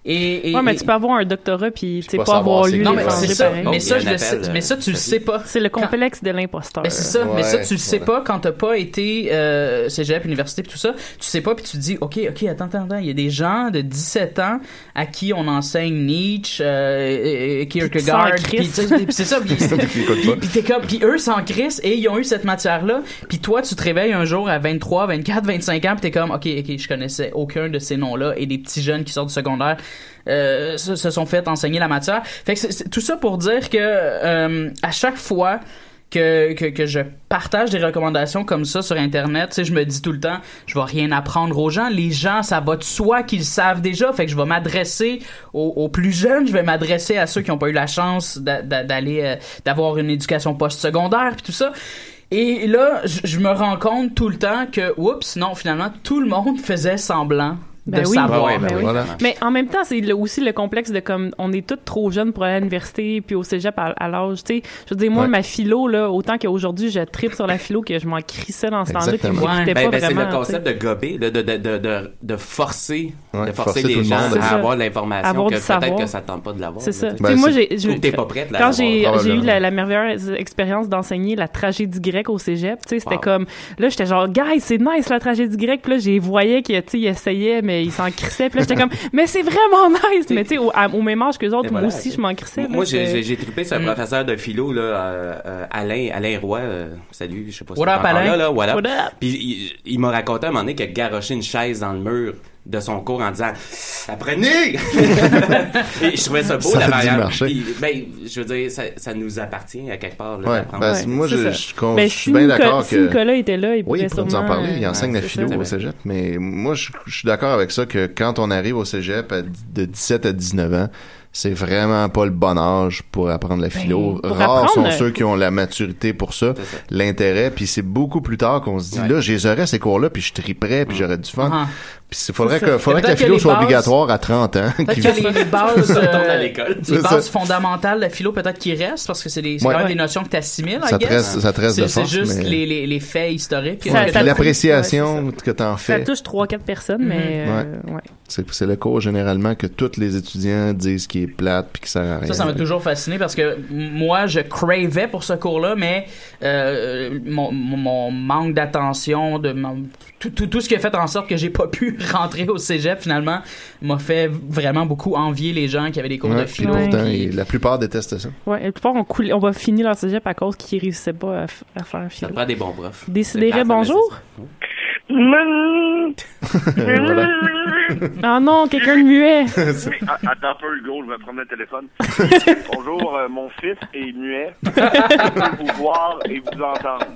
Et, et- ouais, mais et- tu peux avoir un doctorat puis tu sais pas pas avoir lu non, mais c'est ça, pareil. mais ça, je le sais, mais tu le sais pas. C'est le complexe de l'imposteur. Ben, c'est ça, mais ça, tu le sais voilà. pas quand t'as pas été euh, cégep, université pis tout ça. Tu sais pas, puis tu te dis, OK, OK, attends, attends, attends. Il y a des gens de 17 ans à qui on enseigne Nietzsche, euh, et- et Kierkegaard, puis tu sais, puis c'est ça, puis puis- t'es comme, puis eux s'en crissent et ils ont eu cette matière-là. Puis toi, tu te réveilles un jour à 23, 24, 25 ans, puis t'es comme, ok, ok, je connaissais aucun de ces noms-là et des petits jeunes qui sortent du secondaire euh, se, se sont fait enseigner la matière. Fait que c'est- c'est tout ça pour dire que euh, à chaque fois que, que, je partage des recommandations comme ça sur Internet, tu sais, je me dis tout le temps, je vais rien apprendre aux gens. Les gens, ça va de soi qu'ils savent déjà. Fait que je vais m'adresser aux, plus jeunes, je vais m'adresser à ceux qui n'ont pas eu la chance d'a- d'a- d'aller, euh, d'avoir une éducation post-secondaire, puis tout ça. Et là, je me rends compte tout le temps que, oups, non, finalement, tout le monde faisait semblant Ben de oui. savoir. Ouais, ben Ben oui. Voilà. Mais en même temps, c'est aussi le complexe de comme on est tous trop jeunes pour aller à l'université puis au cégep à, à l'âge, tu sais. Je veux dire moi Ouais. ma philo là, autant qu'aujourd'hui je tripe sur la philo que je m'en crissais dans ce temps-là m'écoutait Ben, pas ben, c'est vraiment. le concept de gober, de, de, de, de, de, de forcer, Ouais, de forcer, les le gens à avoir l'information Avoir que peut-être que ça ne tente pas de l'avoir. C'est ça. moi, j'ai, je- t'es pas prête là, quand j'ai, eu la, merveilleuse expérience d'enseigner la tragédie grecque au cégep, tu sais, c'était comme, là, j'étais genre, guys, c'est nice la tragédie grecque, puis là, j'ai voyais que, tu sais, il s'en crissait, puis là, j'étais comme, mais c'est vraiment nice, mais tu sais, au, au même âge que les autres, moi voilà. aussi, je m'en crissais. Moi, j'ai, trippé sur un Mm. professeur de philo, là, euh, euh, Alain, Alain Roy, euh, salut, je sais pas si What t'es up, Alain? là, là. What up? Puis il, il m'a raconté à un moment donné qu'il a garoché une chaise dans le mur de son cours en disant apprenez et je trouvais ça beau Ça la. Puis, ben je veux dire ça, ça nous appartient à quelque part là, Ouais, ben, Ouais, moi, je, je, Ben, je si suis bien Nicolas- d'accord si que. Nicolas était là, il Oui, pourrait il pourrait nous en parler. Il euh, enseigne ouais, la philo ça, au cégep. Mais moi, je, je suis d'accord avec ça que quand on arrive au cégep à- de 17 à 19 ans, c'est vraiment pas le bon âge pour apprendre la philo. Ben, Rares apprendre, sont ceux qui ont la maturité pour ça, l'intérêt. Puis c'est beaucoup plus tard qu'on se dit, Ouais. là, je les aurais ces cours-là, puis je triperais, puis j'aurais du fun. Puis il faudrait C'est que, ça. faudrait que la philo que les soit bases- obligatoire à 30 ans. Peut-être que les, les bases, euh, l'école. les C'est bases ça. fondamentales de la philo, peut-être qu'ils restent parce que c'est c'est Ouais. quand même Ouais. des notions que tu assimiles, ça, te reste, ça te reste C'est de c'est force. juste mais... les, les, les faits historiques. Ça- Ouais, ça- l'appréciation ouais, que t'en Ça fais. touche trois, quatre personnes, mais, Mhm. euh, ouais. C'est c'est le cours généralement que tous les étudiants disent qui est plate puis qui sert à rien. Ça, ça m'a toujours fasciné parce que moi, je cravais pour ce cours-là, mais euh, mon, mon- mon manque d'attention, de mon- tout, tout, tout ce qui a fait en sorte que j'ai pas pu rentrer au cégep finalement m'a fait vraiment beaucoup envier les gens qui avaient des cours de Ouais, puis philo. pourtant, et la plupart détestent ça. Ouais, et la plupart ont, coulé, on va finir leur cégep à cause qu'ils réussissaient pas à, faire Ça philo. te prend des bons profs. Décidérez, bonjour? voilà. Ah non, quelqu'un de muet. Ah, Attends un peu, Hugo, je vais prendre le téléphone. Bonjour, euh, mon fils est muet. Je peux vous voir et vous entendre.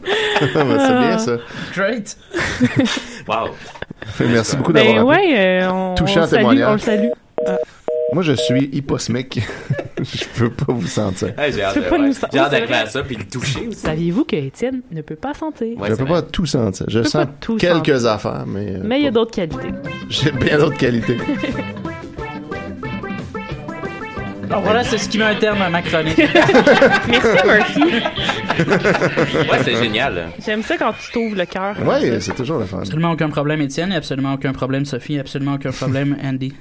Ben, c'est bien ça. Great. Wow. Merci beaucoup Ben d'avoir appelé. ouais, euh, on, Touchant on le salue, témoignage. on le salue. Moi, je suis hyposmique. je peux pas vous sentir. Hey, j'ai hâte de- pas ouais. nous- J'ai hâte vrai. à ça puis le toucher aussi. Saviez-vous que Étienne ne peut pas sentir? Ouais, je peux vrai. pas tout sentir. Je sens quelques sentir. affaires, mais, euh, Mais il y a d'autres qualités. j'ai bien d'autres qualités. Alors voilà, c'est ce qui met un terme à ma chronique. Merci Murphy. Ouais, c'est génial. J'aime ça quand tu t'ouvres le cœur. Ouais, c'est toujours le fun. absolument aucun problème, Étienne, et absolument aucun problème, Sophie, et absolument aucun problème, Andy.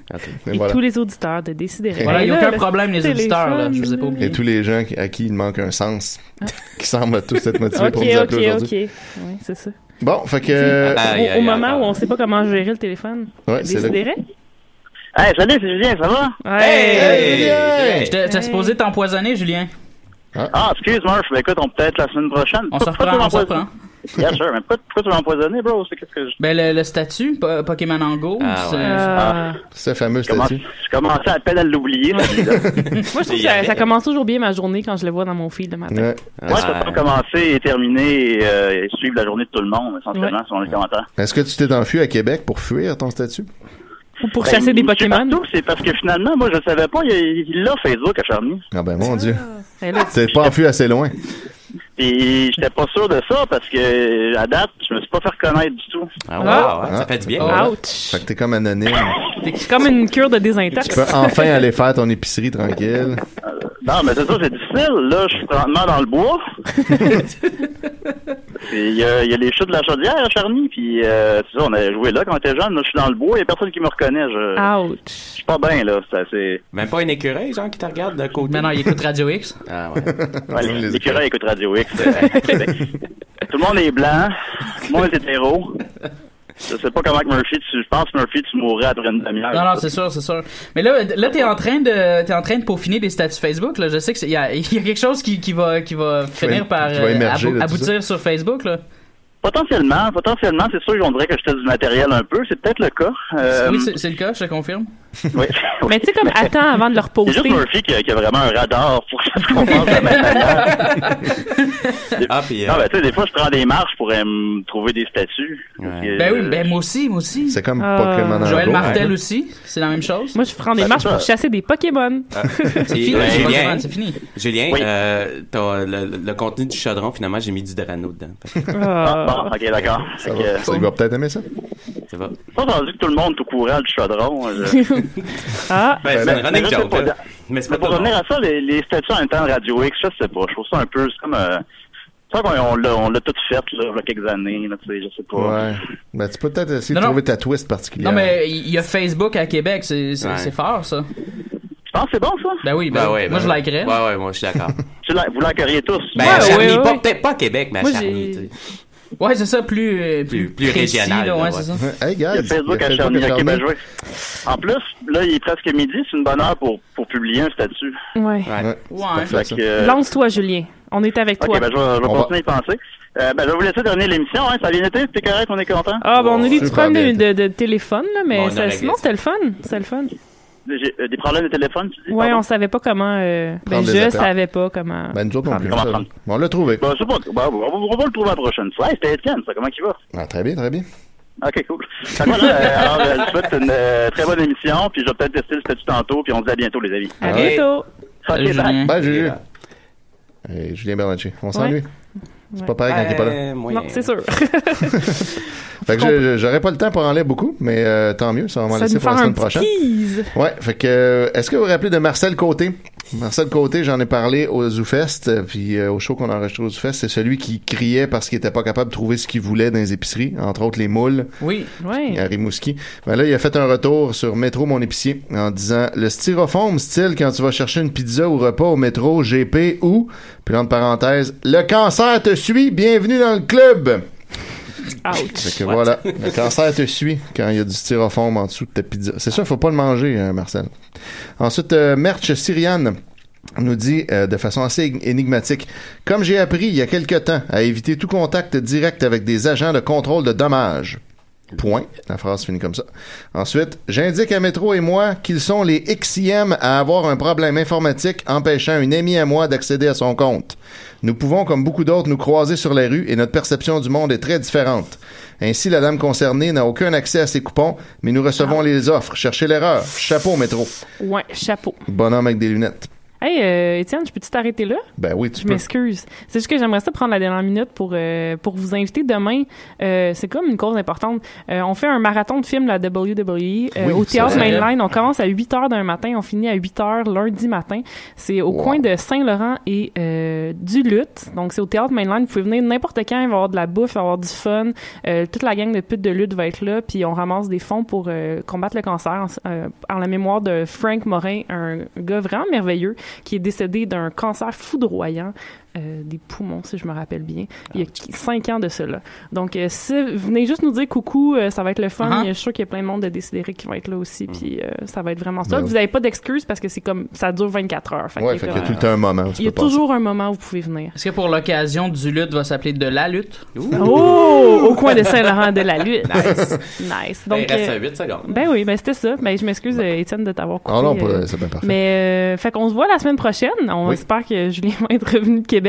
Et Et voilà. tous les auditeurs de Décider. Voilà, il n'y a aucun problème, les auditeurs, là, je vous ai pas Et tous les gens à qui il manque un sens, qui semblent tous être motivés Ok, pour nous ok, appeler ok. aujourd'hui. Oui, c'est ça. Bon, fait que... Au, moment où on sait pas comment gérer le téléphone. Ouais, c'est? Hey, salut, c'est Julien, ça va? Hey! Hey! J'étais t'es supposé t'empoisonner, Julien. Ah, excuse, Murph, mais écoute, on peut être la semaine prochaine. On se Pourquoi reprend, tu on se m'empoisonnes? reprend. Bien sûr, mais pourquoi, pourquoi tu m'as empoisonné, bro? C'est qu'est-ce que je... Ben, le, le statut, po- Pokémon en Go, Ah, c'est- ouais. Euh, Ce fameux Je commence, statut. je commençais à peine à l'oublier. Moi, je trouve que ça, ça commence toujours bien ma journée quand je le vois dans mon feed le matin. Ouais. Moi, je peux pas commencer et terminer et, euh, et suivre la journée de tout le monde, essentiellement, selon les commentaires. Est-ce que tu t'es enfui à Québec pour fuir ton statut? Ou pour Ben, chasser des Pokémon. C'est parce que finalement, moi, je savais pas, il l'a Facebook à Charny. Ah ben mon Dieu. Et Tu t'es pas enfui assez loin. Puis j'étais pas sûr de ça parce que à date, je me suis pas fait reconnaître du tout. Ah, wow, Ah. ouais, ça fait du bien. Ah. Ouch. Fait que t'es comme anonyme. C'est comme une cure de Tu désintox. peux enfin aller faire ton épicerie tranquille. Non, mais c'est ça, c'est difficile. Là, je suis présentement dans le bois. Puis il y, a- il y a les chutes de la chaudière à Charny, puis euh, c'est ça, on a joué là quand on était jeune. Là, je suis dans le bois, il y a personne qui me reconnaît. Je, Ouch. je suis pas bien, là. C'est assez... Même pas un écureuil, genre, qui te regarde d'un côté? Maintenant, il écoute Radio X. Ah, ouais. Ouais, l'écureuil écoute Radio X. euh, Québec. tout le monde est blanc, tout le monde est hétéro. Je sais pas comment que Murphy, tu, je pense que Murphy, tu mourrais après une demi-heure. Non, non, c'est sûr, c'est sûr. Mais là, là, t'es en train de, t'es en train de peaufiner des statuts Facebook. Là, je sais que il y a, il y a quelque chose qui, qui va, qui va finir par qui va euh, abou- aboutir sur Facebook. Là. Potentiellement, potentiellement, c'est sûr qu'on dirait que j'étais du matériel un peu. C'est peut-être le cas. Euh, Oui, c'est c'est le cas, je te confirme. oui. Mais tu sais, comme attends avant de le C'est juste. Murphy qui a, qui a vraiment un radar pour que ça se comporte de la même manière. Ah, puis. Non, euh, ben, tu sais, des fois, je prends des marches pour euh, me trouver des. Ouais. Euh, Ben oui, ben moi aussi, moi aussi. C'est comme Ah. Pokémon en Joël. Martel aussi, c'est la même chose. Moi, je prends des Ben, marches pour chasser des Pokémon. C'est fini, Ouais, c'est pas Julien. c'est fini. Julien, Oui. euh, le, le contenu du chaudron, finalement, j'ai mis du Drano dedans. Ah, Ah. bon, ok, d'accord. Ça va, il va peut-être aimer ça. Ça va. Pas entendu que tout le monde est au courant du chaudron. je- ah. Ben, c'est mais- une running mais pour revenir à ça, les, les statuts en même temps de Radio X, je sais pas. Je trouve ça un peu, c'est comme, euh, qu'on on l'a, on l'a tout fait, là, il y a quelques années, là, tu sais, je sais pas. Ouais. Ben, tu peux peut-être essayer Non, de non. trouver ta twist particulière. Non, mais il y a Facebook à Québec, c'est c'est- Ouais. c'est fort, ça. Je pense que c'est bon, ça? Ben oui, ben, Ben ouais, moi ben je likerais. Ouais, ouais, moi, je suis d'accord. Tu la- vous l'enqueriez tous? Ben, Ouais, Charny, ouais, pas- ouais. peut-être pas à Québec, mais à Moi, Charny, tu sais. Ouais, c'est ça, plus, euh, Plus- plus précis, régional, là, ouais, ouais. c'est ça. Hey, Il y a guys, Facebook il y a à Charny. à Ok, ben, vais- En plus, là, il est presque midi, c'est une bonne heure pour, pour publier un statut. Ouais. Ouais. Ouais, ça. euh, Lance-toi, Julien. On est avec Ok, toi. ben, je vais, je vais On va- continuer à y penser. Euh, ben, je vais vous laisser terminer l'émission, hein. Ça a bien été, c'était correct, on est content. Ah, bon, on a eu des problèmes de, téléphone, là, mais Bon, on ça- sinon, c'était le fun. C'était le fun. Euh, des problèmes de téléphone, tu dis? Ouais, pardon? on savait pas comment. euh, ben, je appels. savais pas comment. Ben, nous autres non plus. Bon, on l'a trouvé. Ben, c'est pas, ben, on, va, on va le trouver la prochaine fois. Hey, c'était Étienne, ça, comment il va? Ah, très bien, très bien. Ok, cool. Voilà, euh, alors, euh, je vous souhaite une euh, très bonne émission, puis je vais peut-être tester le statut tantôt, puis on se dit à bientôt, les amis. À Ok. bientôt. Salut, Ok, bye. Julien. Bye, Hey, Julien Bernacci. On s'ennuie. C'est pas pareil quand il est pas là. Euh, moyen. Non, c'est sûr. Fait que j'aurais pas le temps pour en lire beaucoup, mais euh, tant mieux, ça va m'en laisser pour la semaine prochaine. tease. Ouais, fait que euh, est-ce que vous vous rappelez de Marcel Côté? Marcel Côté, j'en ai parlé au ZooFest, euh, puis euh, au show qu'on a enregistré au ZooFest, c'est celui qui criait parce qu'il était pas capable de trouver ce qu'il voulait dans les épiceries, entre autres les moules Oui. Ouais. à Rimouski. Ben là, il a fait un retour sur Métro Mon Épicier en disant le styrofoam style quand tu vas chercher une pizza ou repas au métro GP ou, puis entre parenthèses, le cancer te suit, bienvenue dans le club. Fait que voilà, le cancer te suit quand il y a du styrofoam en dessous de ta pizza. C'est ça, faut pas le manger, hein, Marcel. Ensuite, euh, Merch Syriane nous dit euh, de façon assez énig- énigmatique Comme j'ai appris il y a quelque temps à éviter tout contact direct avec des agents de contrôle de dommages. Point. La phrase finit comme ça. Ensuite, j'indique à Métro et moi qu'ils sont les XIM à avoir un problème informatique empêchant une amie à moi d'accéder à son compte. Nous pouvons, comme beaucoup d'autres, nous croiser sur les rues et notre perception du monde est très différente. Ainsi, la dame concernée n'a aucun accès à ses coupons, mais nous recevons les offres. Cherchez l'erreur. Chapeau, Métro. Ouais, chapeau. Bonhomme avec des lunettes. Hey, euh, Étienne, je peux-tu t'arrêter là? Ben oui, tu Je peux. m'excuse. C'est juste que j'aimerais ça prendre la dernière minute pour, euh, pour vous inviter demain. Euh, c'est comme une cause importante. Euh, on fait un marathon de films, la WWE, euh, Oui, au Théâtre. Mainline. On commence à 8 heures d'un matin, on finit à 8 heures lundi matin. C'est au Wow. coin de Saint-Laurent et euh, du Lutte. Donc, c'est au Théâtre Mainline. Vous pouvez venir n'importe quand, il va y avoir de la bouffe, il va y avoir du fun. Euh, toute la gang de putes de lutte va être là, puis on ramasse des fonds pour combattre le cancer en, euh, en la mémoire de Frank Morin, un gars vraiment merveilleux qui est décédé d'un cancer foudroyant euh, des poumons, si je me rappelle bien, il y a cinq ans de cela. Donc, euh, si venez juste nous dire coucou, euh, ça va être le fun. Uh-huh. Je suis sûr qu'il y a plein de monde de Décidéré qui va être là aussi, puis euh, ça va être vraiment ça. Ben Vous n'avez pas d'excuses parce que c'est comme ça dure 24 heures. Fait Ouais, fait qu'il y a tout le temps un moment il y a toujours un moment où vous pouvez venir. Est-ce que pour l'occasion du lutte va s'appeler de la lutte? Oh! Au coin de Saint-Laurent de la Lutte. Nice. nice. Ben, Donc, il reste euh, 8 secondes. ben oui, ben c'était ça. Ben, je m'excuse, Étienne, de t'avoir coupé. Ah non, pas- euh, c'est bien parfait. Mais, euh, fait qu'on se voit la semaine prochaine. On Oui. espère que Julien va être revenu de Québec.